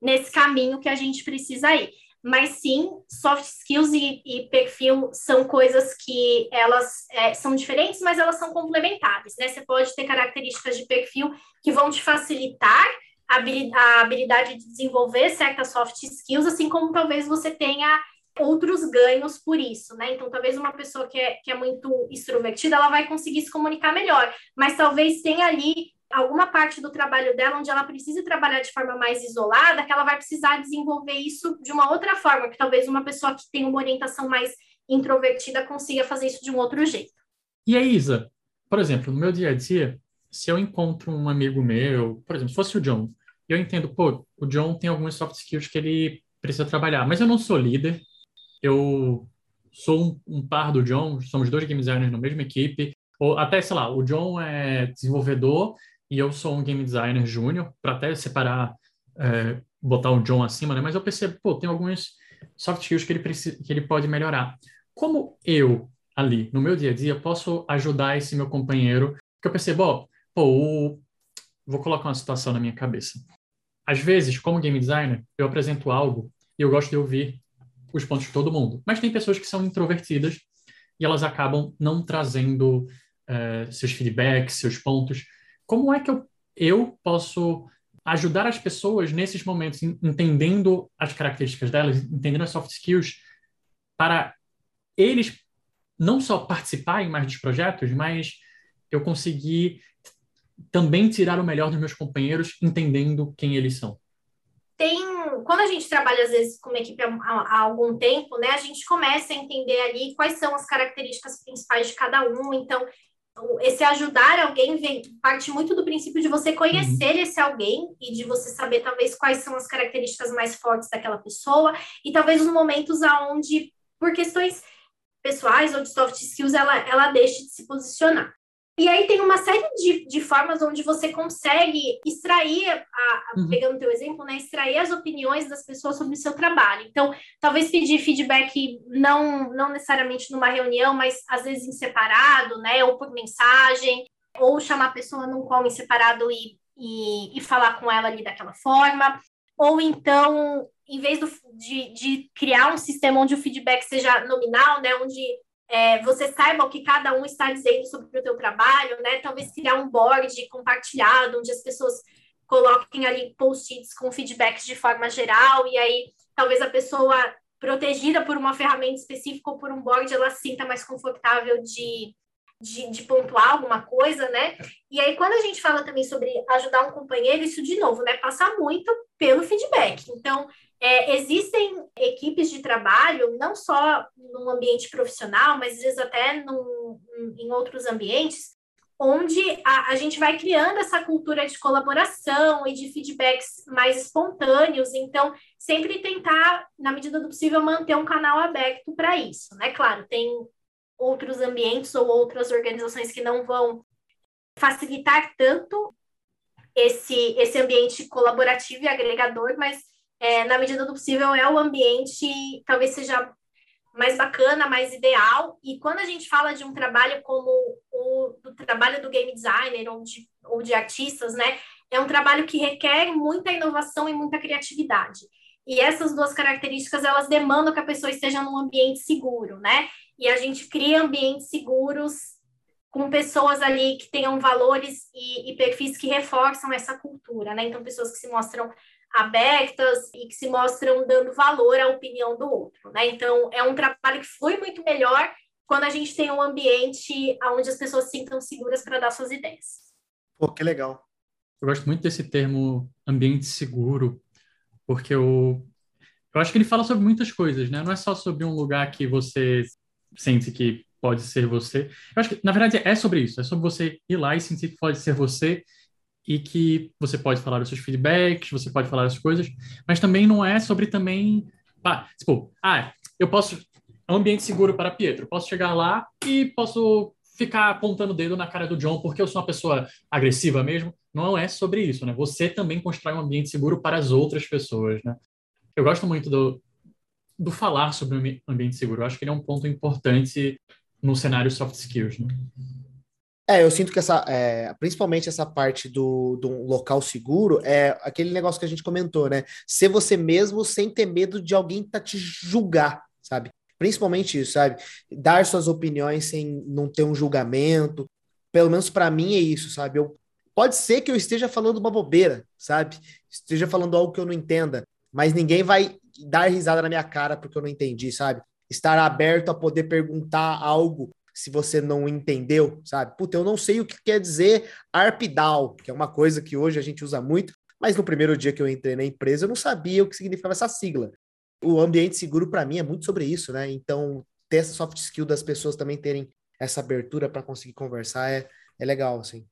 nesse caminho que a gente precisa ir mas sim, soft skills e, e perfil são coisas que elas é, são diferentes, mas elas são complementares, né? Você pode ter características de perfil que vão te facilitar a habilidade de desenvolver certas soft skills, assim como talvez você tenha outros ganhos por isso, né? Então, talvez uma pessoa que é, que é muito extrovertida, ela vai conseguir se comunicar melhor, mas talvez tenha ali alguma parte do trabalho dela onde ela precisa trabalhar de forma mais isolada, que ela vai precisar desenvolver isso de uma outra forma, que talvez uma pessoa que tem uma orientação mais introvertida consiga fazer isso de um outro jeito. E aí, Isa, por exemplo, no meu dia a dia, se eu encontro um amigo meu, por exemplo, se fosse o John, eu entendo, pô, o John tem alguns soft skills que ele precisa trabalhar, mas eu não sou líder, eu sou um, um par do John, somos dois game designers na mesma equipe, ou até, sei lá, o John é desenvolvedor e eu sou um game designer júnior, para até separar, é, botar o John acima, né? Mas eu percebo, pô, tem alguns soft skills que ele, precisa, que ele pode melhorar. Como eu, ali, no meu dia a dia, posso ajudar esse meu companheiro? Porque eu percebo, ó, pô, o... vou colocar uma situação na minha cabeça. Às vezes, como game designer, eu apresento algo e eu gosto de ouvir os pontos de todo mundo. Mas tem pessoas que são introvertidas e elas acabam não trazendo uh, seus feedbacks, seus pontos. Como é que eu, eu posso ajudar as pessoas nesses momentos, entendendo as características delas, entendendo as soft skills, para eles não só participarem mais dos projetos, mas eu conseguir também tirar o melhor dos meus companheiros, entendendo quem eles são tem, quando a gente trabalha às vezes com uma equipe há, há, algum tempo, né, a gente começa a entender ali quais são as características principais de cada um. Então, esse ajudar alguém vem, parte muito do princípio de você conhecer uhum. esse alguém e de você saber talvez quais são as características mais fortes daquela pessoa e talvez os momentos aonde por questões pessoais ou de soft skills ela ela deixe de se posicionar. E aí tem uma série de, de formas onde você consegue extrair, a, a, uhum. pegando o teu exemplo, né, extrair as opiniões das pessoas sobre o seu trabalho. Então, talvez pedir feedback não, não necessariamente numa reunião, mas às vezes em separado, né, ou por mensagem, ou chamar a pessoa num call em separado e, e, e falar com ela ali daquela forma. Ou então, em vez do, de, de criar um sistema onde o feedback seja nominal, né, onde é, você saiba o que cada um está dizendo sobre o teu trabalho, né? Talvez criar um board compartilhado, onde as pessoas coloquem ali post-its com feedbacks de forma geral, e aí talvez a pessoa protegida por uma ferramenta específica ou por um board, ela se sinta mais confortável de, de, de, pontuar alguma coisa, né? E aí, quando a gente fala também sobre ajudar um companheiro, isso de novo, né? Passar muito pelo feedback. Então, é, existem equipes de trabalho, não só no ambiente profissional, mas às vezes até num, em outros ambientes, onde a, a, gente vai criando essa cultura de colaboração e de feedbacks mais espontâneos. Então, sempre tentar, na medida do possível, manter um canal aberto para isso, né? Claro, tem outros ambientes ou outras organizações que não vão facilitar tanto esse, esse ambiente colaborativo e agregador, mas é, na medida do possível, é o ambiente talvez seja mais bacana, mais ideal. E quando a gente fala de um trabalho como o do trabalho do game designer ou de, ou de artistas, né, é um trabalho que requer muita inovação e muita criatividade. E essas duas características, elas demandam que a pessoa esteja num ambiente seguro, né? E a gente cria ambientes seguros com pessoas ali que tenham valores e, e perfis que reforçam essa cultura, né? Então, pessoas que se mostram abertas e que se mostram dando valor à opinião do outro, né? Então, é um trabalho que foi muito melhor quando a gente tem um ambiente onde as pessoas se sintam seguras para dar suas ideias. Pô, que legal. Eu gosto muito desse termo ambiente seguro, porque eu, eu acho que ele fala sobre muitas coisas, né? Não é só sobre um lugar que você sente que pode ser você. Eu acho que, na verdade, é sobre isso. É sobre você ir lá e sentir que pode ser você e que você pode falar os seus feedbacks, você pode falar as coisas, mas também não é sobre também, tipo, ah, eu posso, é um ambiente seguro para Pietro, posso chegar lá e posso ficar apontando o dedo na cara do John porque eu sou uma pessoa agressiva mesmo. Não é sobre isso, né? Você também constrói um ambiente seguro para as outras pessoas, né? Eu gosto muito do, do falar sobre o ambiente seguro. Eu acho que ele é um ponto importante no cenário soft skills, né? É, eu sinto que essa, é, principalmente essa parte do, do local seguro, é aquele negócio que a gente comentou, né? Ser você mesmo sem ter medo de alguém tá te julgar, sabe? Principalmente isso, sabe? Dar suas opiniões sem não ter um julgamento. Pelo menos para mim é isso, sabe? Eu, pode ser que eu esteja falando uma bobeira, sabe? Esteja falando algo que eu não entenda, mas ninguém vai dar risada na minha cara porque eu não entendi, sabe? Estar aberto a poder perguntar algo se você não entendeu, sabe? Puta, eu não sei o que quer dizer ARPDAO, que é uma coisa que hoje a gente usa muito, mas no primeiro dia que eu entrei na empresa eu não sabia o que significava essa sigla. O ambiente seguro para mim é muito sobre isso, né? Então, ter essa soft skill das pessoas também terem essa abertura para conseguir conversar é, é legal, assim.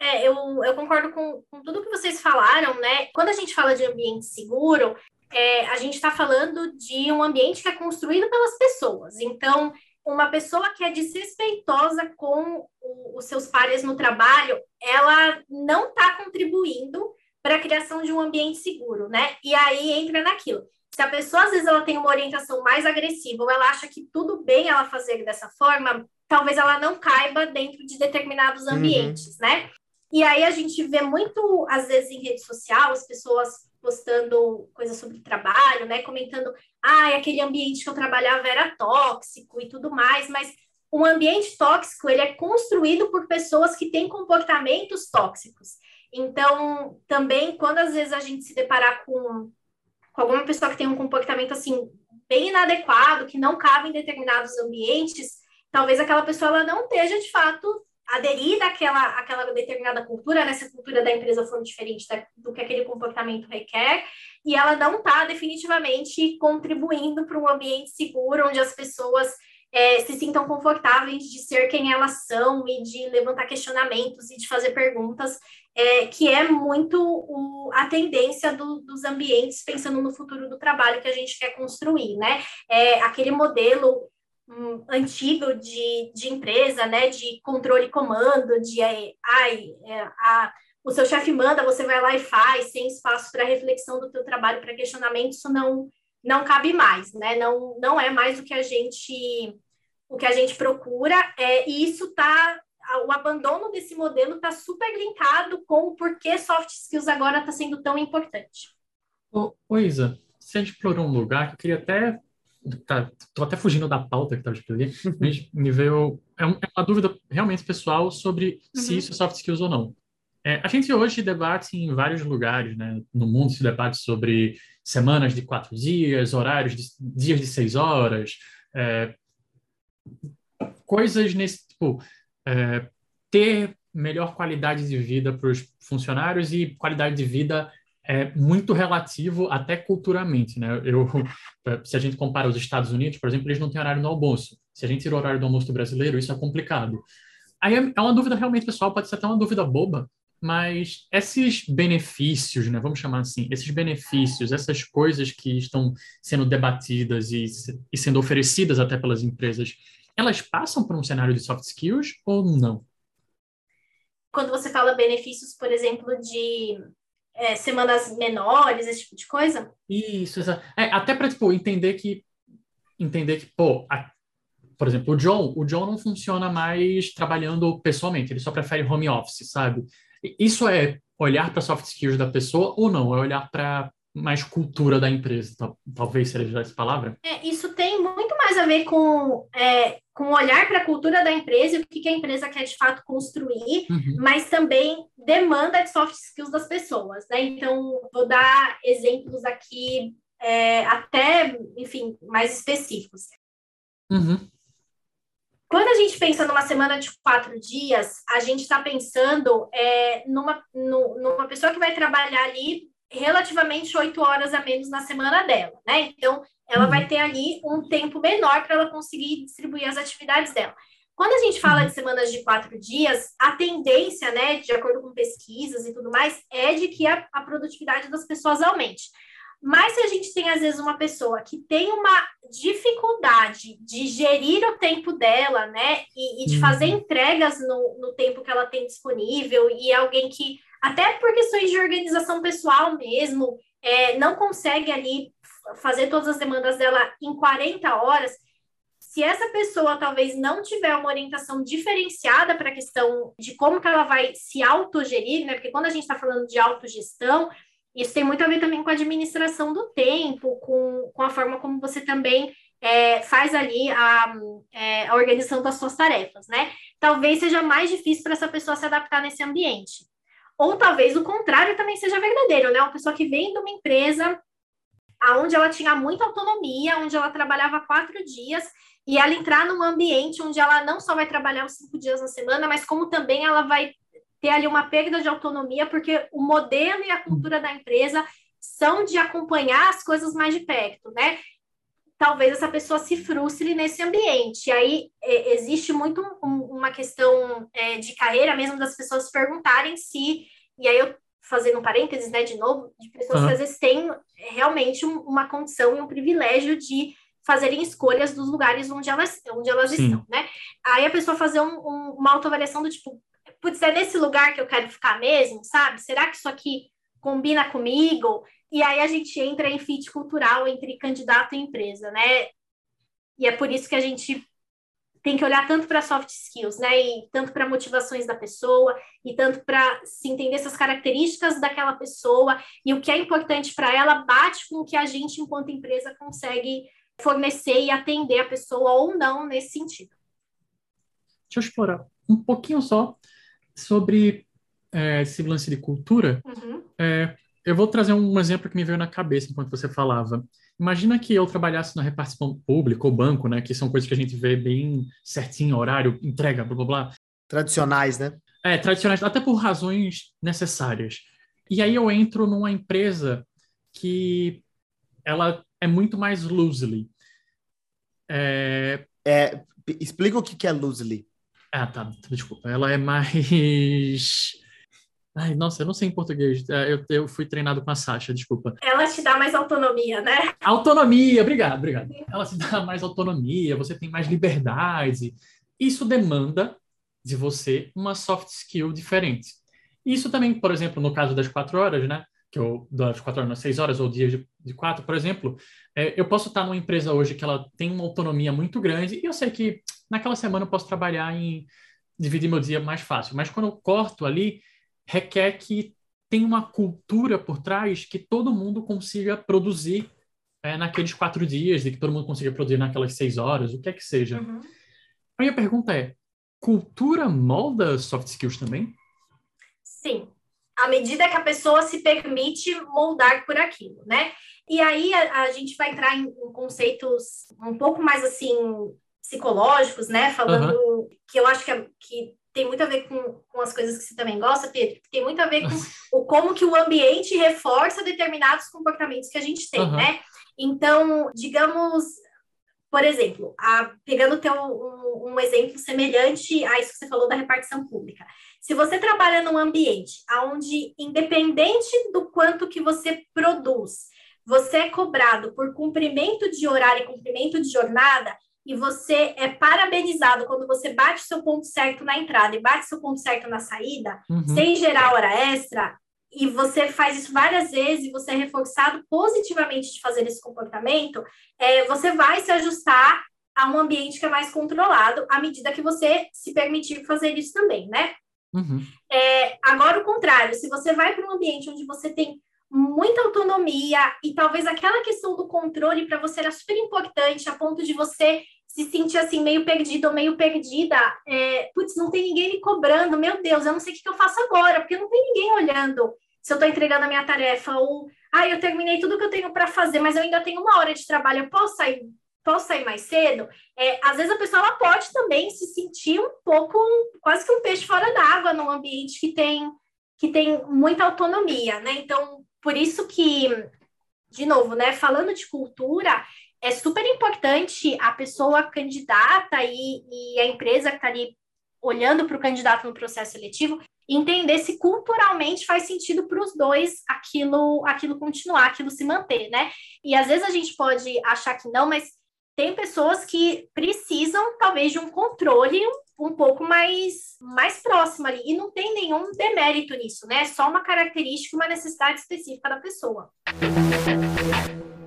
É, eu, eu concordo com, com tudo que vocês falaram, né? Quando a gente fala de ambiente seguro, é, a gente está falando de um ambiente que é construído pelas pessoas. Então, uma pessoa que é desrespeitosa com o, os seus pares no trabalho, ela não está contribuindo para a criação de um ambiente seguro, né? E aí entra naquilo. Se a pessoa, às vezes, ela tem uma orientação mais agressiva, ou ela acha que tudo bem ela fazer dessa forma, talvez ela não caiba dentro de determinados uhum. ambientes, uhum. né? E aí a gente vê muito, às vezes, em rede social, as pessoas postando coisas sobre trabalho, né? Comentando, ah, aquele ambiente que eu trabalhava era tóxico e tudo mais, mas um ambiente tóxico, ele é construído por pessoas que têm comportamentos tóxicos. Então, também, quando às vezes a gente se deparar com, com alguma pessoa que tem um comportamento, assim, bem inadequado, que não cabe em determinados ambientes, talvez aquela pessoa ela não esteja, de fato, aderir àquela, àquela determinada cultura, né? Se a cultura da empresa for diferente da, do que aquele comportamento requer, e ela não está definitivamente contribuindo para um ambiente seguro onde as pessoas é, se sintam confortáveis de ser quem elas são e de levantar questionamentos e de fazer perguntas, é, que é muito o, a tendência do, dos ambientes pensando no futuro do trabalho que a gente quer construir, né? É, aquele modelo antigo de, de empresa, né, de controle e comando, de ai, é, a, o seu chefe manda, você vai lá e faz, sem espaço para reflexão do teu trabalho, para questionamento, isso não não cabe mais, né? Não não é mais o que a gente o que a gente procura, é, e isso tá o abandono desse modelo está super linkado com o porquê soft skills agora está sendo tão importante. Ô, Isa, você explorou um lugar que eu queria até tá, tô até fugindo da pauta que estava escrevendo, mas me veio é, é, uma dúvida realmente pessoal sobre uhum. se isso é soft skills ou não. É, a gente hoje debate em vários lugares, né? No mundo se debate sobre semanas de quatro dias, horários de dias de seis horas, é, coisas nesse tipo, é, ter melhor qualidade de vida para os funcionários e qualidade de vida é muito relativo até culturalmente, né? Eu, se a gente compara os Estados Unidos, por exemplo, eles não têm horário no almoço. Se a gente tira o horário do almoço do brasileiro, isso é complicado. Aí é, é uma dúvida realmente pessoal, pode ser até uma dúvida boba, mas esses benefícios, né, vamos chamar assim, esses benefícios, essas coisas que estão sendo debatidas e, e sendo oferecidas até pelas empresas, elas passam por um cenário de soft skills ou não? Quando você fala benefícios, por exemplo, de é, semanas menores, esse tipo de coisa? Isso, é, até para tipo, entender que entender que, pô, a, por exemplo, o John, o John não funciona mais trabalhando pessoalmente, ele só prefere home office, sabe? Isso é olhar para soft skills da pessoa ou não? É olhar para mais cultura da empresa, talvez seja essa palavra? É, isso tem muito mais a ver com é, com olhar para a cultura da empresa e o que, que a empresa quer de fato construir, uhum. mas também demanda de soft skills das pessoas, né? Então, vou dar exemplos aqui é, até, enfim, mais específicos. Uhum. Quando a gente pensa numa semana de quatro dias, a gente está pensando é, numa, no, numa pessoa que vai trabalhar ali relativamente oito horas a menos na semana dela, né? Então, ela uhum. vai ter ali um tempo menor para ela conseguir distribuir as atividades dela. Quando a gente fala uhum. de semanas de quatro dias, a tendência, né, de acordo com pesquisas e tudo mais, é de que a, a produtividade das pessoas aumente. Mas se a gente tem, às vezes, uma pessoa que tem uma dificuldade de gerir o tempo dela, né, e, e de fazer uhum. entregas no, no tempo que ela tem disponível, e alguém que, até por questões de organização pessoal mesmo, é, não consegue ali fazer todas as demandas dela em 40 horas, se essa pessoa talvez não tiver uma orientação diferenciada para a questão de como que ela vai se autogerir, né? Porque quando a gente está falando de autogestão, isso tem muito a ver também com a administração do tempo, com, com a forma como você também é, faz ali a, é, a organização das suas tarefas, né? Talvez seja mais difícil para essa pessoa se adaptar nesse ambiente. Ou talvez o contrário também seja verdadeiro, né? Uma pessoa que vem de uma empresa onde ela tinha muita autonomia, onde ela trabalhava quatro dias, e ela entrar num ambiente onde ela não só vai trabalhar os cinco dias na semana, mas como também ela vai ter ali uma perda de autonomia, porque o modelo e a cultura da empresa são de acompanhar as coisas mais de perto, né? Talvez essa pessoa se frustre nesse ambiente. E aí é, existe muito um, uma questão é, de carreira mesmo das pessoas perguntarem se, e aí eu fazendo um parênteses, né, de novo, de pessoas uhum. que às vezes têm realmente um, uma condição e um privilégio de fazerem escolhas dos lugares onde elas, onde elas estão, né? Aí a pessoa fazer um, um, uma autoavaliação do tipo, putz, é nesse lugar que eu quero ficar mesmo, sabe? Será que isso aqui combina comigo? E aí a gente entra em fit cultural entre candidato e empresa, né? E é por isso que a gente tem que olhar tanto para soft skills, né? E tanto para motivações da pessoa, e tanto para se entender essas características daquela pessoa e o que é importante para ela bate com o que a gente, enquanto empresa, consegue fornecer e atender a pessoa ou não nesse sentido. Deixa eu explorar um pouquinho só sobre é, esse lance de cultura. Uhum. É, eu vou trazer um exemplo que me veio na cabeça enquanto você falava. Imagina que eu trabalhasse na repartição pública ou banco, né? Que são coisas que a gente vê bem certinho, horário, entrega, blá blá blá. Tradicionais, né? É, tradicionais, até por razões necessárias. E aí eu entro numa empresa que ela é muito mais loosely. É... É, explica o que é loosely. Ah, tá. Desculpa. Ela é mais. Ai, nossa, eu não sei em português. É, eu, eu fui treinado com a Sasha, desculpa. Ela te dá mais autonomia, né? Autonomia, obrigado, obrigado. Ela te dá mais autonomia, você tem mais liberdade. Isso demanda de você uma soft skill diferente. Isso também, por exemplo, no caso das quatro horas, né? que eu das quatro horas, seis horas ou dias de, de quatro, por exemplo, é, eu posso estar numa empresa hoje que ela tem uma autonomia muito grande e eu sei que naquela semana eu posso trabalhar em dividir meu dia mais fácil, mas quando eu corto ali, requer que tenha uma cultura por trás que todo mundo consiga produzir é, naqueles quatro dias, de que todo mundo consiga produzir naquelas seis horas, o que é que seja. Uhum. A pergunta é, cultura molda soft skills também? Sim, à medida que a pessoa se permite moldar por aquilo, né? E aí a, a gente vai entrar em, em, conceitos um pouco mais assim psicológicos, né? Falando uhum. que eu acho que, é, que tem muito a ver com, com as coisas que você também gosta, Pedro, tem muito a ver com o como que o ambiente reforça determinados comportamentos que a gente tem, uhum. né? Então, digamos, por exemplo, a, pegando teu, um, um exemplo semelhante a isso que você falou da repartição pública. Se você trabalha num ambiente onde, independente do quanto que você produz, você é cobrado por cumprimento de horário e cumprimento de jornada, e você é parabenizado quando você bate o seu ponto certo na entrada e bate o seu ponto certo na saída, uhum. sem gerar hora extra, e você faz isso várias vezes e você é reforçado positivamente de fazer esse comportamento, é, você vai se ajustar a um ambiente que é mais controlado à medida que você se permitir fazer isso também, né? Uhum. É, agora, o contrário, se você vai para um ambiente onde você tem muita autonomia e talvez aquela questão do controle para você era super importante, a ponto de você se sentir assim, meio perdido ou meio perdida, é, putz, não tem ninguém me cobrando, meu Deus, eu não sei o que, eu faço agora, porque não tem ninguém olhando se eu estou entregando a minha tarefa, ou, ah, eu terminei tudo que eu tenho para fazer, mas eu ainda tenho uma hora de trabalho, eu posso sair posso sair mais cedo, é, às vezes a pessoa ela pode também se sentir um pouco, quase que um peixe fora d'água num ambiente que tem, que tem muita autonomia, né? Então, por isso que, de novo, né, falando de cultura, é super importante a pessoa candidata e, e a empresa que está ali olhando para o candidato no processo seletivo, entender se culturalmente faz sentido para os dois aquilo, aquilo continuar, aquilo se manter, né? E às vezes a gente pode achar que não, mas tem pessoas que precisam, talvez, de um controle um, pouco mais, mais próximo ali. E não tem nenhum demérito nisso, né? É só uma característica, uma necessidade específica da pessoa.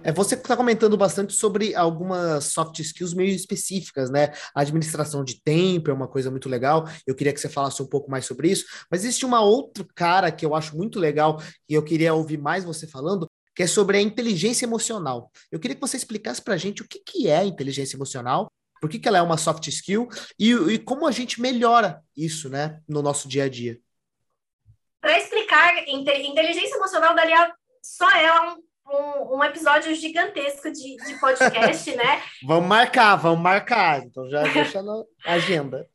É, você está comentando bastante sobre algumas soft skills meio específicas, né? A administração de tempo é uma coisa muito legal. Eu queria que você falasse um pouco mais sobre isso. Mas existe uma outra cara que eu acho muito legal e eu queria ouvir mais você falando, que é sobre a inteligência emocional. Eu queria que você explicasse para a gente o que, que é inteligência emocional, por que, que ela é uma soft skill e, e como a gente melhora isso né, no nosso dia a dia. Para explicar, inteligência emocional daria só ela um um, um episódio gigantesco de, de podcast, né? vamos marcar, vamos marcar. Então já deixa na agenda.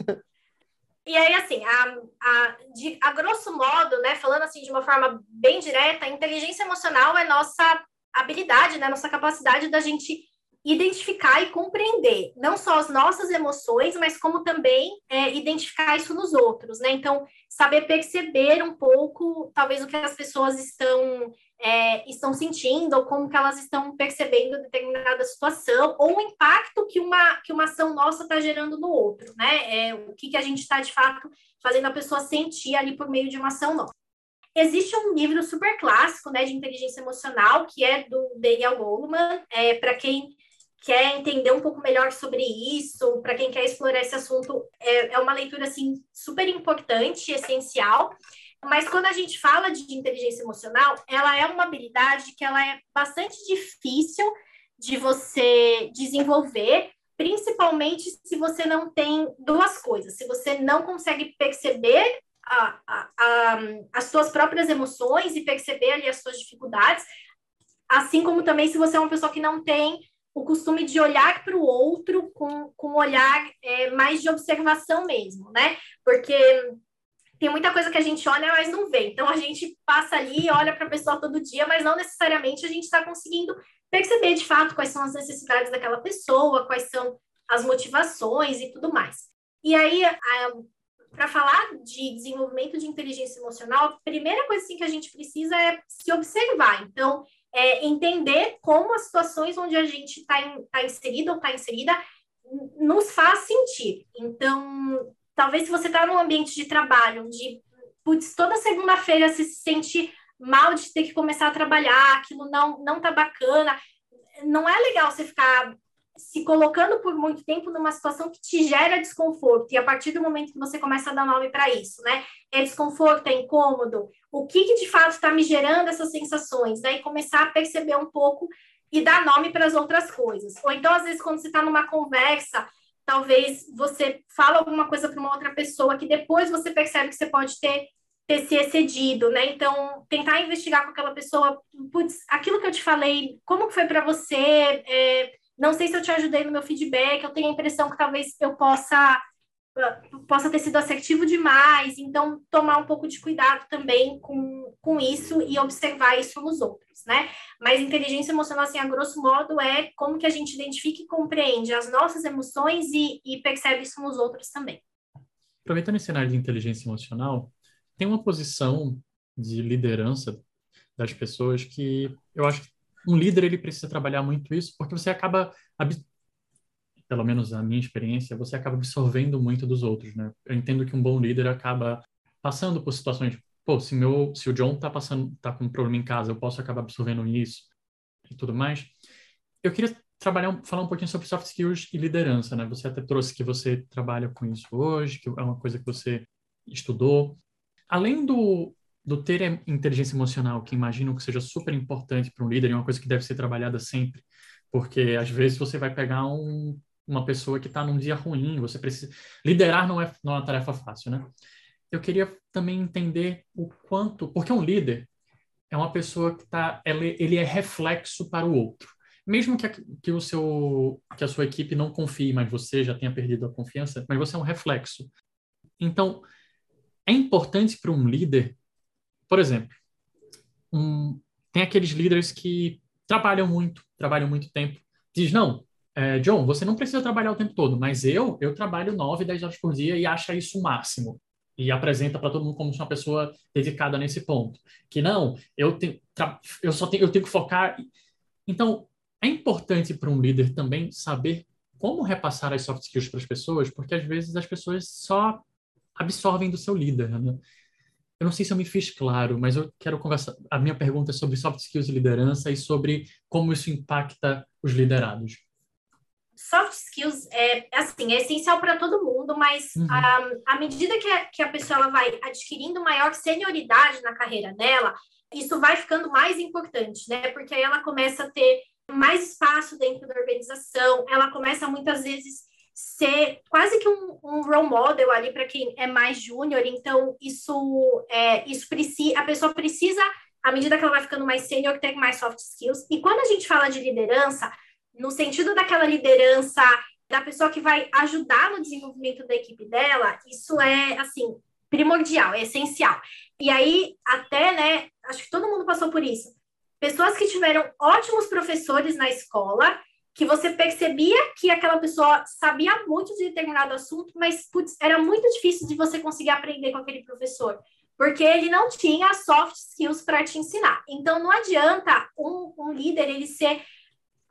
E aí, assim, a, a, de, a grosso modo, né, falando assim de uma forma bem direta, a inteligência emocional é nossa habilidade, né, nossa capacidade da gente identificar e compreender não só as nossas emoções, mas como também é, identificar isso nos outros, né? Então, saber perceber um pouco, talvez, o que as pessoas estão, é, estão sentindo, ou como que elas estão percebendo determinada situação, ou o impacto que uma, que uma ação nossa está gerando no outro, né? É, o que, que a gente está, de fato, fazendo a pessoa sentir ali por meio de uma ação nossa. Existe um livro super clássico, né, de inteligência emocional, que é do Daniel Goleman, é, para quem quer entender um pouco melhor sobre isso, para quem quer explorar esse assunto, é, é uma leitura assim super importante, essencial. Mas quando a gente fala de inteligência emocional, ela é uma habilidade que ela é bastante difícil de você desenvolver, principalmente se você não tem duas coisas. Se você não consegue perceber a, a, a, as suas próprias emoções e perceber ali as suas dificuldades, assim como também se você é uma pessoa que não tem o costume de olhar para o outro com, com um olhar é, mais de observação mesmo, né? Porque tem muita coisa que a gente olha, mas não vê. Então a gente passa ali, olha para a pessoa todo dia, mas não necessariamente a gente está conseguindo perceber de fato quais são as necessidades daquela pessoa, quais são as motivações e tudo mais. E aí, para falar de desenvolvimento de inteligência emocional, a primeira coisa assim, que a gente precisa é se observar. Então, é, entender como as situações onde a gente está tá inserido ou está inserida nos faz sentir. Então, talvez se você está num ambiente de trabalho onde, putz, toda segunda-feira você se sente mal de ter que começar a trabalhar, aquilo não, não tá bacana, não é legal você ficar se colocando por muito tempo numa situação que te gera desconforto, e a partir do momento que você começa a dar nome para isso, né? É desconforto, é incômodo, o que, que de fato está me gerando essas sensações, né? E começar a perceber um pouco e dar nome para as outras coisas. Ou então, às vezes, quando você está numa conversa, talvez você fala alguma coisa para uma outra pessoa que depois você percebe que você pode ter ter se excedido, né? Então, tentar investigar com aquela pessoa, putz, aquilo que eu te falei, como que foi para você? É, não sei se eu te ajudei no meu feedback, eu tenho a impressão que talvez eu possa possa ter sido assertivo demais, então tomar um pouco de cuidado também com, com isso e observar isso nos outros, né? Mas inteligência emocional, assim, a grosso modo, é como que a gente identifica e compreende as nossas emoções e, e percebe isso nos outros também. Aproveitando esse cenário de inteligência emocional, tem uma posição de liderança das pessoas que eu acho que um líder ele precisa trabalhar muito isso, porque você acaba, pelo menos a minha experiência, você acaba absorvendo muito dos outros, né? Eu entendo que um bom líder acaba passando por situações, pô, se meu, se o John tá passando, tá com um problema em casa, eu posso acabar absorvendo isso e tudo mais. Eu queria trabalhar, falar um pouquinho sobre soft skills e liderança, né? Você até trouxe que você trabalha com isso hoje, que é uma coisa que você estudou. Além do, do ter inteligência emocional, que imagino que seja super importante para um líder e uma coisa que deve ser trabalhada sempre, porque às vezes você vai pegar um, uma pessoa que está num dia ruim, você precisa liderar não é, não é uma tarefa fácil, né? Eu queria também entender o quanto, porque um líder é uma pessoa que tá, ele, ele é reflexo para o outro. Mesmo que a, que o seu que a sua equipe não confie, mas você já tenha perdido a confiança, mas você é um reflexo. Então, é importante para um líder por exemplo, um, tem aqueles líderes que trabalham muito, trabalham muito tempo. Diz, não, é, John, você não precisa trabalhar o tempo todo, mas eu, eu trabalho 9, 10 horas por dia e acha isso o máximo. E apresenta para todo mundo como uma pessoa dedicada nesse ponto. Que não, eu, tenho, eu só tenho, eu tenho que focar. Então, é importante para um líder também saber como repassar as soft skills para as pessoas, porque às vezes as pessoas só absorvem do seu líder. Né? Eu não sei se eu me fiz claro, mas eu quero conversar. A minha pergunta é sobre soft skills e liderança e sobre como isso impacta os liderados. Soft skills é assim, é essencial para todo mundo, mas uhum. à, à medida que a, que a pessoa ela vai adquirindo maior senioridade na carreira dela, isso vai ficando mais importante, né? Porque aí ela começa a ter mais espaço dentro da organização, ela começa muitas vezes ser quase que um, um role model ali para quem é mais júnior. Então, isso, é, isso precisa, a pessoa precisa à medida que ela vai ficando mais sênior, tem mais soft skills. E quando a gente fala de liderança, no sentido daquela liderança da pessoa que vai ajudar no desenvolvimento da equipe dela, isso é, assim, primordial, é essencial. E aí, até, né, acho que todo mundo passou por isso. Pessoas que tiveram ótimos professores na escola, que você percebia que aquela pessoa sabia muito de determinado assunto, mas putz, era muito difícil de você conseguir aprender com aquele professor, porque ele não tinha soft skills para te ensinar. Então, não adianta um, um líder ele ser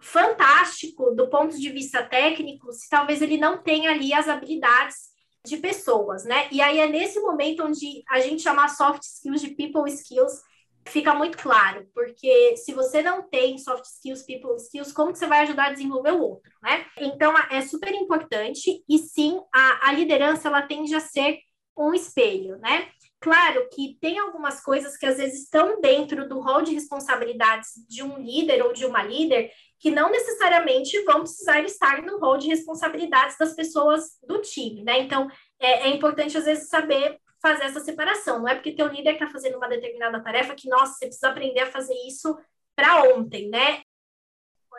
fantástico do ponto de vista técnico, se talvez ele não tenha ali as habilidades de pessoas, né? E aí é nesse momento onde a gente chama soft skills de people skills fica muito claro, porque se você não tem soft skills, people skills, como que você vai ajudar a desenvolver o outro, né? Então é super importante e sim a, a liderança ela tende a ser um espelho, né? Claro que tem algumas coisas que às vezes estão dentro do rol de responsabilidades de um líder ou de uma líder que não necessariamente vão precisar estar no rol de responsabilidades das pessoas do time, né? Então, é, é importante, às vezes, saber fazer essa separação. Não é porque teu líder está fazendo uma determinada tarefa que, nossa, você precisa aprender a fazer isso para ontem, né?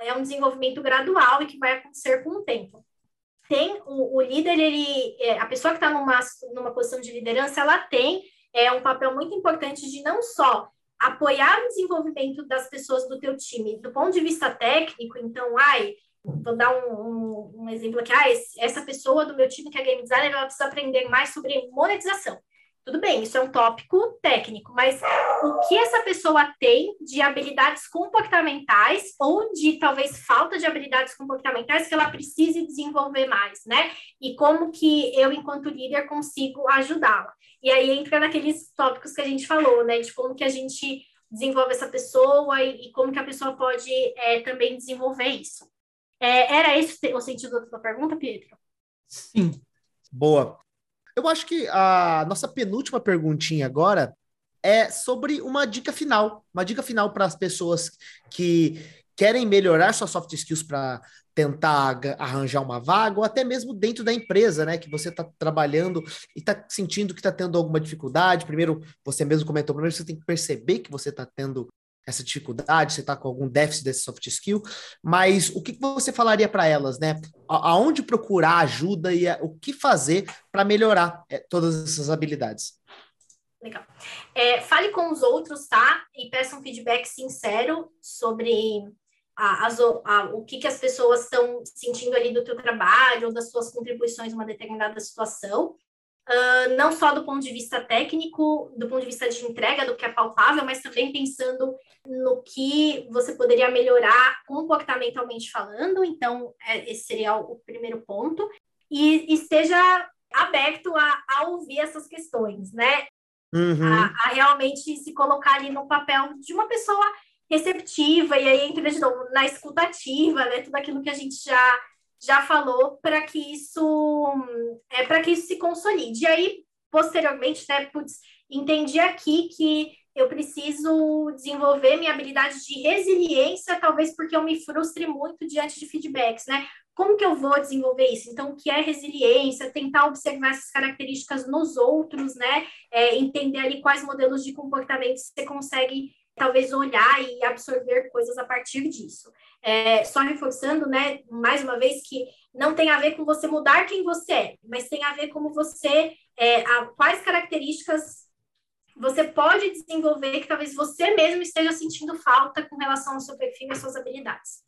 É um desenvolvimento gradual e que vai acontecer com o tempo. Tem o, o líder, ele, é, a pessoa que está numa, numa posição de liderança, ela tem é, um papel muito importante de não só apoiar o desenvolvimento das pessoas do teu time do ponto de vista técnico, então, ai, vou dar um, um, um exemplo aqui, ah, essa pessoa do meu time que é game designer, ela precisa aprender mais sobre monetização. Tudo bem, isso é um tópico técnico, mas o que essa pessoa tem de habilidades comportamentais ou de talvez falta de habilidades comportamentais que ela precise desenvolver mais, né? E como que eu, enquanto líder, consigo ajudá-la? E aí entra naqueles tópicos que a gente falou, né? De como que a gente desenvolve essa pessoa e, e como que a pessoa pode é, também desenvolver isso. É, era esse o sentido da sua pergunta, Pietro? Sim. Boa. Eu acho que a nossa penúltima perguntinha agora é sobre uma dica final, uma dica final para as pessoas que querem melhorar suas soft skills para tentar arranjar uma vaga, ou até mesmo dentro da empresa, né? Que você está trabalhando e está sentindo que está tendo alguma dificuldade. Primeiro, você mesmo comentou, primeiro você tem que perceber que você está tendo essa dificuldade, você está com algum déficit desse soft skill, mas o que você falaria para elas, né? Aonde procurar ajuda e o que fazer para melhorar é, todas essas habilidades? Legal. É, fale com os outros, tá? E peça um feedback sincero sobre a, a, o que, que as pessoas estão sentindo ali do teu trabalho ou das suas contribuições em uma determinada situação. Uh, não só do ponto de vista técnico, do ponto de vista de entrega, do que é palpável, mas também pensando no que você poderia melhorar comportamentalmente falando. Então, é, esse seria o, primeiro ponto. E esteja aberto a, a ouvir essas questões, né? Uhum. A, a, realmente se colocar ali no papel de uma pessoa receptiva, e aí entra de novo na escutativa, né? Tudo aquilo que a gente já já falou para que isso é para que isso se consolide. E aí, posteriormente, né, putz, entendi aqui que eu preciso desenvolver minha habilidade de resiliência, talvez porque eu me frustre muito diante de feedbacks, né? Como que eu vou desenvolver isso? Então, o que é resiliência? Tentar observar essas características nos outros, né? É, entender ali quais modelos de comportamento você consegue talvez olhar e absorver coisas a partir disso. É, só reforçando, né, mais uma vez, que não tem a ver com você mudar quem você é, mas tem a ver como você, é, a, quais características você pode desenvolver que talvez você mesmo esteja sentindo falta com relação ao seu perfil e às suas habilidades.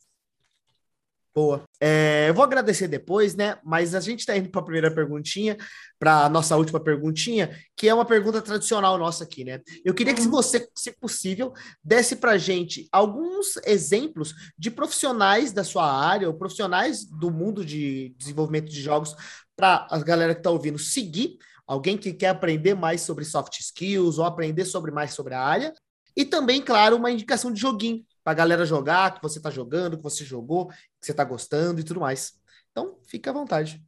Boa. É, eu vou agradecer depois, né? Mas a gente está indo para a primeira perguntinha, para a nossa última perguntinha, que é uma pergunta tradicional nossa aqui, né? Eu queria que, uhum. você, se possível, desse para a gente alguns exemplos de profissionais da sua área, ou profissionais do mundo de desenvolvimento de jogos, para a galera que está ouvindo seguir, alguém que quer aprender mais sobre soft skills ou aprender sobre mais sobre a área. E também, claro, uma indicação de joguinho para a galera jogar, que você está jogando, que você jogou, que você está gostando e tudo mais. Então, fica à vontade.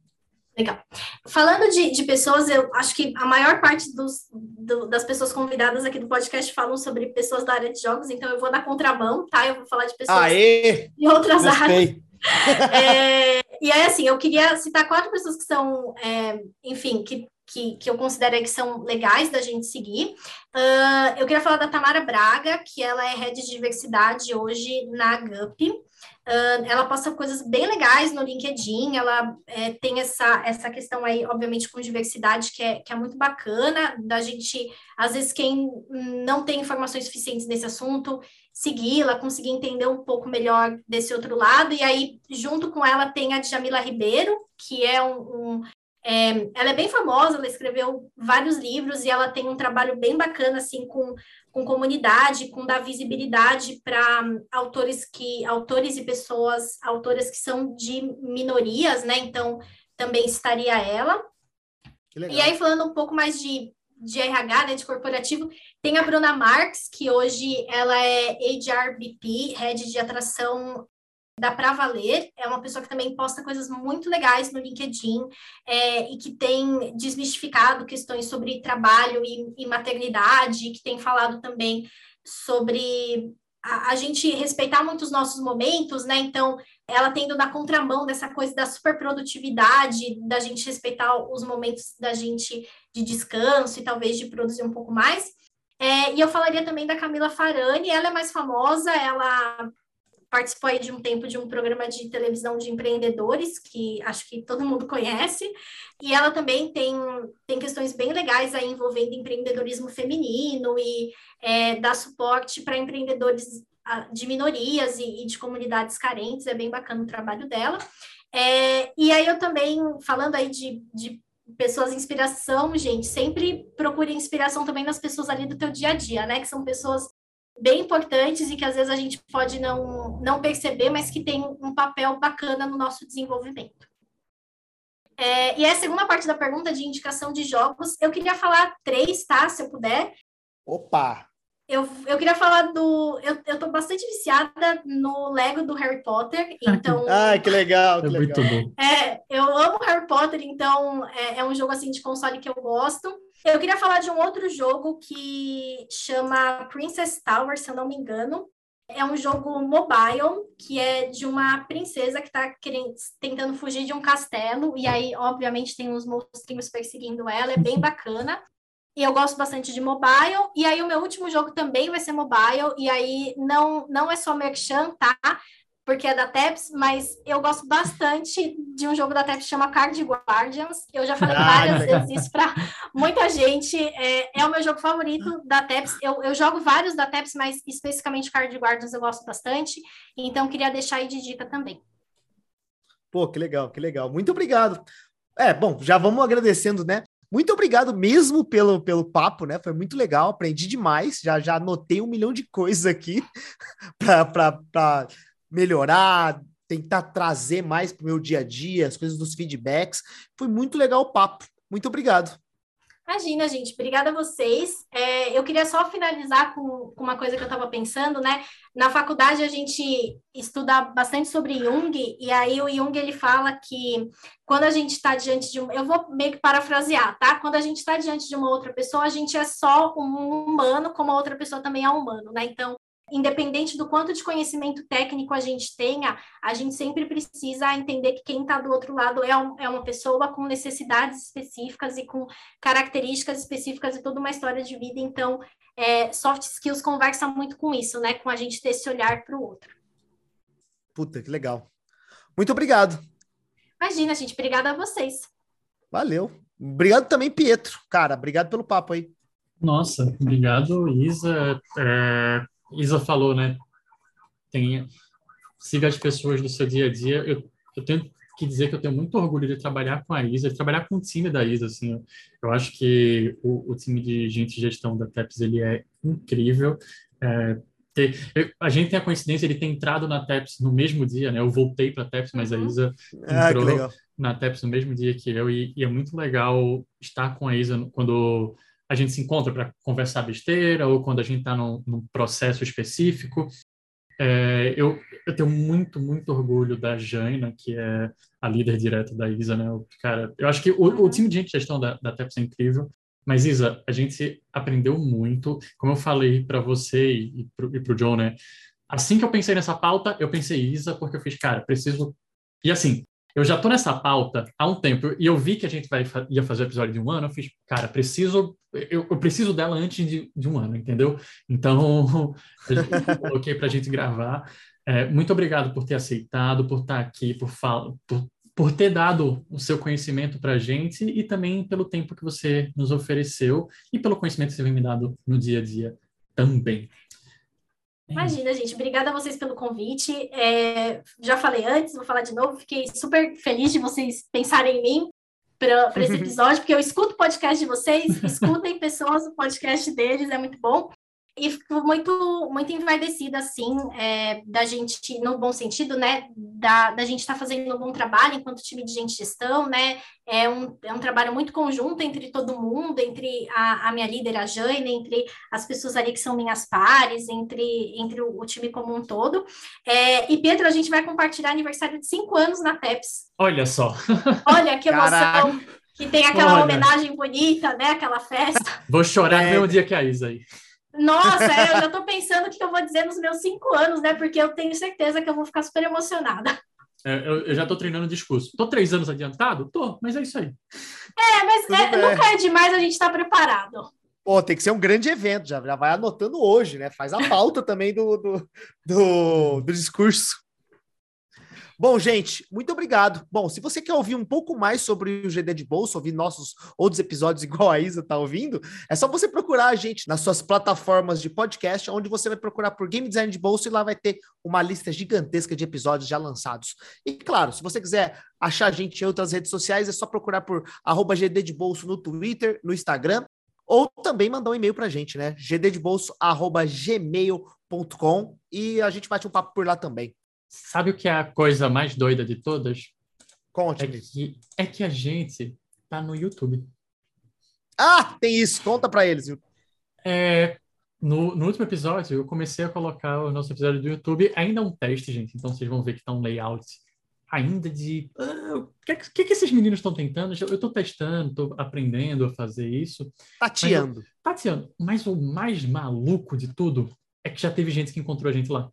Legal. Falando de, de pessoas, eu acho que a maior parte dos, do, das pessoas convidadas aqui do podcast falam sobre pessoas da área de jogos, então eu vou dar contramão, tá? Eu vou falar de pessoas Aê! de outras Gostei. áreas. é, e aí, assim, eu queria citar quatro pessoas que são, é, enfim, que que, que eu considero que são legais da gente seguir. Uh, eu queria falar da Tamara Braga, que ela é head de diversidade hoje na GUP. Uh, ela posta coisas bem legais no LinkedIn, ela é, tem essa, essa questão aí, obviamente, com diversidade, que é, que é muito bacana, da gente, às vezes, quem não tem informações suficientes nesse assunto, segui-la, conseguir entender um pouco melhor desse outro lado, e aí, junto com ela, tem a Jamila Ribeiro, que é um, um é, ela é bem famosa, ela escreveu vários livros e ela tem um trabalho bem bacana assim com, com comunidade, com dar visibilidade para autores que autores e pessoas, autoras que são de minorias, né? Então também estaria ela. E aí falando um pouco mais de de RH, né, de corporativo, tem a Bruna Marx, que hoje ela é HRBP, Head de Atração da Pra Valer, é uma pessoa que também posta coisas muito legais no LinkedIn é, e que tem desmistificado questões sobre trabalho e, e maternidade, que tem falado também sobre a, a, gente respeitar muito os nossos momentos, né? Então, ela tendo na contramão dessa coisa da superprodutividade, da gente respeitar os momentos da gente de descanso e talvez de produzir um pouco mais. É, e eu falaria também da Camila Farani, ela é mais famosa, ela participou aí de um tempo de um programa de televisão de empreendedores, que acho que todo mundo conhece, e ela também tem, tem questões bem legais aí envolvendo empreendedorismo feminino e é, dá suporte para empreendedores de minorias e, e, de comunidades carentes, é bem bacana o trabalho dela. É, e aí eu também, falando aí de, de pessoas inspiração, gente, sempre procure inspiração também nas pessoas ali do teu dia a dia, né? Que são pessoas bem importantes e que às vezes a gente pode não, não perceber, mas que tem um papel bacana no nosso desenvolvimento. É, e a segunda parte da pergunta de indicação de jogos, eu queria falar três, tá? Se eu puder. Opa! Eu, eu queria falar do. Eu, eu tô bastante viciada no Lego do Harry Potter, então. ah, que legal, que é legal. Muito bom. É, eu amo Harry Potter, então é, é um jogo assim de console que eu gosto. Eu queria falar de um outro jogo que chama Princess Tower, se eu não me engano. É um jogo mobile, que é de uma princesa que está tentando fugir de um castelo, e aí, obviamente, tem uns monstrinhos perseguindo ela, é bem bacana. E eu gosto bastante de mobile. E aí, o meu último jogo também vai ser mobile, e aí não, não é só Merchan, tá? Porque é da TEPS, mas eu gosto bastante de um jogo da TEPS que chama Card Guardians. Eu já falei ah, várias vezes isso para muita gente. É, é, o meu jogo favorito da TEPS. Eu, eu jogo vários da TEPS, mas especificamente Card Guardians eu gosto bastante. Então, queria deixar aí de dica também. Pô, que legal, que legal. Muito obrigado. É, bom, já vamos agradecendo, né? Muito obrigado mesmo pelo, pelo papo, né? Foi muito legal, aprendi demais. Já já anotei um milhão de coisas aqui para melhorar, tentar trazer mais para o meu dia a dia, as coisas dos feedbacks. Foi muito legal o papo. Muito obrigado. Imagina, gente, obrigada a vocês. É, eu queria só finalizar com, com uma coisa que eu estava pensando, né? Na faculdade a gente estuda bastante sobre Jung, e aí o Jung ele fala que quando a gente está diante de um. Eu vou meio que parafrasear, tá? Quando a gente está diante de uma outra pessoa, a gente é só um humano, como a outra pessoa também é humano, né? Então, independente do quanto de conhecimento técnico a gente tenha, a gente sempre precisa entender que quem está do outro lado é, um, é, uma pessoa com necessidades específicas e com características específicas e toda uma história de vida. Então, é, soft skills conversa muito com isso, né? Com a gente ter esse olhar para o outro. Puta, que legal. Muito obrigado. Imagina, gente. Obrigada a vocês. Valeu. Obrigado também, Pietro. Cara, obrigado pelo papo aí. Nossa, obrigado, Isa. É Isa falou, né? Tem, siga as pessoas do seu dia a dia. Eu, eu tenho que dizer que eu tenho muito orgulho de trabalhar com a Isa, de trabalhar com o time da Isa, assim. Eu, eu acho que o, o, time de gente de gestão da TEPS, ele é incrível. É, ter, eu, a gente tem a coincidência de ter entrado na TEPS no mesmo dia, né? Eu voltei para a TEPS, mas a uhum. Isa ah, entrou na TEPS no mesmo dia que eu, e, e, é muito legal estar com a Isa quando a gente se encontra para conversar besteira ou quando a gente está num, num, processo específico. É, eu, eu tenho muito, muito orgulho da Jaina, que é a líder direta da Isa, né? O, cara, eu acho que o, o, uhum. time de gestão da, da TEPS é incrível, mas Isa, a gente aprendeu muito, como eu falei para você e, e para o John, né? Assim que eu pensei nessa pauta, eu pensei Isa, porque eu fiz, cara, preciso. E assim, eu já tô nessa pauta há um tempo e eu vi que a gente vai, ia fazer o episódio de um ano. Eu fiz, cara, preciso, eu, eu preciso dela antes de, de, um ano, entendeu? Então, coloquei para a gente gravar. É, muito obrigado por ter aceitado, por estar aqui, por, fala, por, por ter dado o seu conhecimento para a gente e também pelo tempo que você nos ofereceu e pelo conhecimento que você vem me dado no dia a dia também. Imagina, gente. Obrigada a vocês pelo convite. É, já falei antes, vou falar de novo. Fiquei super feliz de vocês pensarem em mim para esse episódio, porque eu escuto o podcast de vocês, escutem pessoas o podcast deles, é muito bom e fico muito, muito envaidecida, assim, é, da gente, no bom sentido, né, da, da gente estar tá fazendo um bom trabalho enquanto time de gente gestão, né, é um, é um trabalho muito conjunto entre todo mundo, entre a, a minha líder, a Jane, entre as pessoas ali que são minhas pares, entre, entre o, o time como um todo. É, e, Pedro, a gente vai compartilhar aniversário de cinco anos na TEPS. Olha só! Olha que emoção! Caraca. Que tem aquela Olha. homenagem bonita, né, aquela festa. Vou chorar é. no mesmo dia que a Isa aí. Nossa, é, eu já tô pensando o que eu vou dizer nos meus cinco anos, né? Porque eu tenho certeza que eu vou ficar super emocionada. É, eu, eu, já tô treinando discurso. Tô três anos adiantado? Tô, mas é isso aí. É, mas é, nunca é demais a gente estar tá preparado. Pô, tem que ser um grande evento, já, já vai anotando hoje, né? Faz a pauta também do, do, do, do discurso. Bom, gente, muito obrigado. Bom, se você quer ouvir um pouco mais sobre o GD de Bolsa, ouvir nossos outros episódios igual a Isa tá ouvindo, é só você procurar a gente nas suas plataformas de podcast, onde você vai procurar por Game Design de Bolsa e lá vai ter uma lista gigantesca de episódios já lançados. E claro, se você quiser achar a gente em outras redes sociais, é só procurar por arroba GD de Bolso no Twitter, no Instagram, ou também mandar um e-mail para a gente, né? gddebolso.gmail.com e a gente bate um papo por lá também. Sabe o que é a coisa mais doida de todas? Conte. É que, é que a gente tá no YouTube. Ah, tem isso. Conta para eles. É, no, no, último episódio, eu comecei a colocar o nosso episódio do YouTube. Ainda é um teste, gente. Então vocês vão ver que tá um layout ainda de. Ah, o que, que, que esses meninos estão tentando? Eu estou testando, estou aprendendo a fazer isso. Tateando. Mas, tateando. Mas o mais maluco de tudo é que já teve gente que encontrou a gente lá.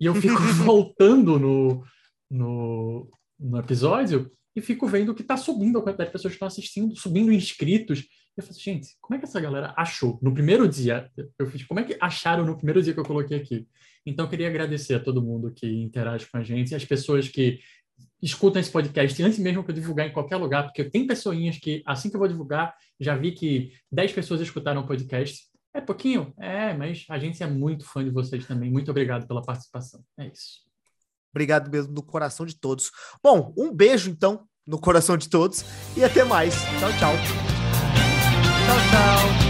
E eu fico voltando no, no, no episódio e fico vendo que está subindo a quantidade de pessoas que estão assistindo, subindo inscritos. Eu falo assim, gente, como é que essa galera achou? No primeiro dia, eu fiz, como é que acharam no primeiro dia que eu coloquei aqui? Então, eu queria agradecer a todo mundo que interage com a gente, as pessoas que escutam esse podcast antes mesmo que eu divulgar em qualquer lugar, porque tem pessoinhas que, assim que eu vou divulgar, já vi que 10 pessoas escutaram o podcast. É pouquinho? É, mas a gente é muito fã de vocês também. Muito obrigado pela participação. É isso. Obrigado mesmo no coração de todos. Bom, um beijo então no coração de todos e até mais. Tchau, tchau. Tchau, tchau.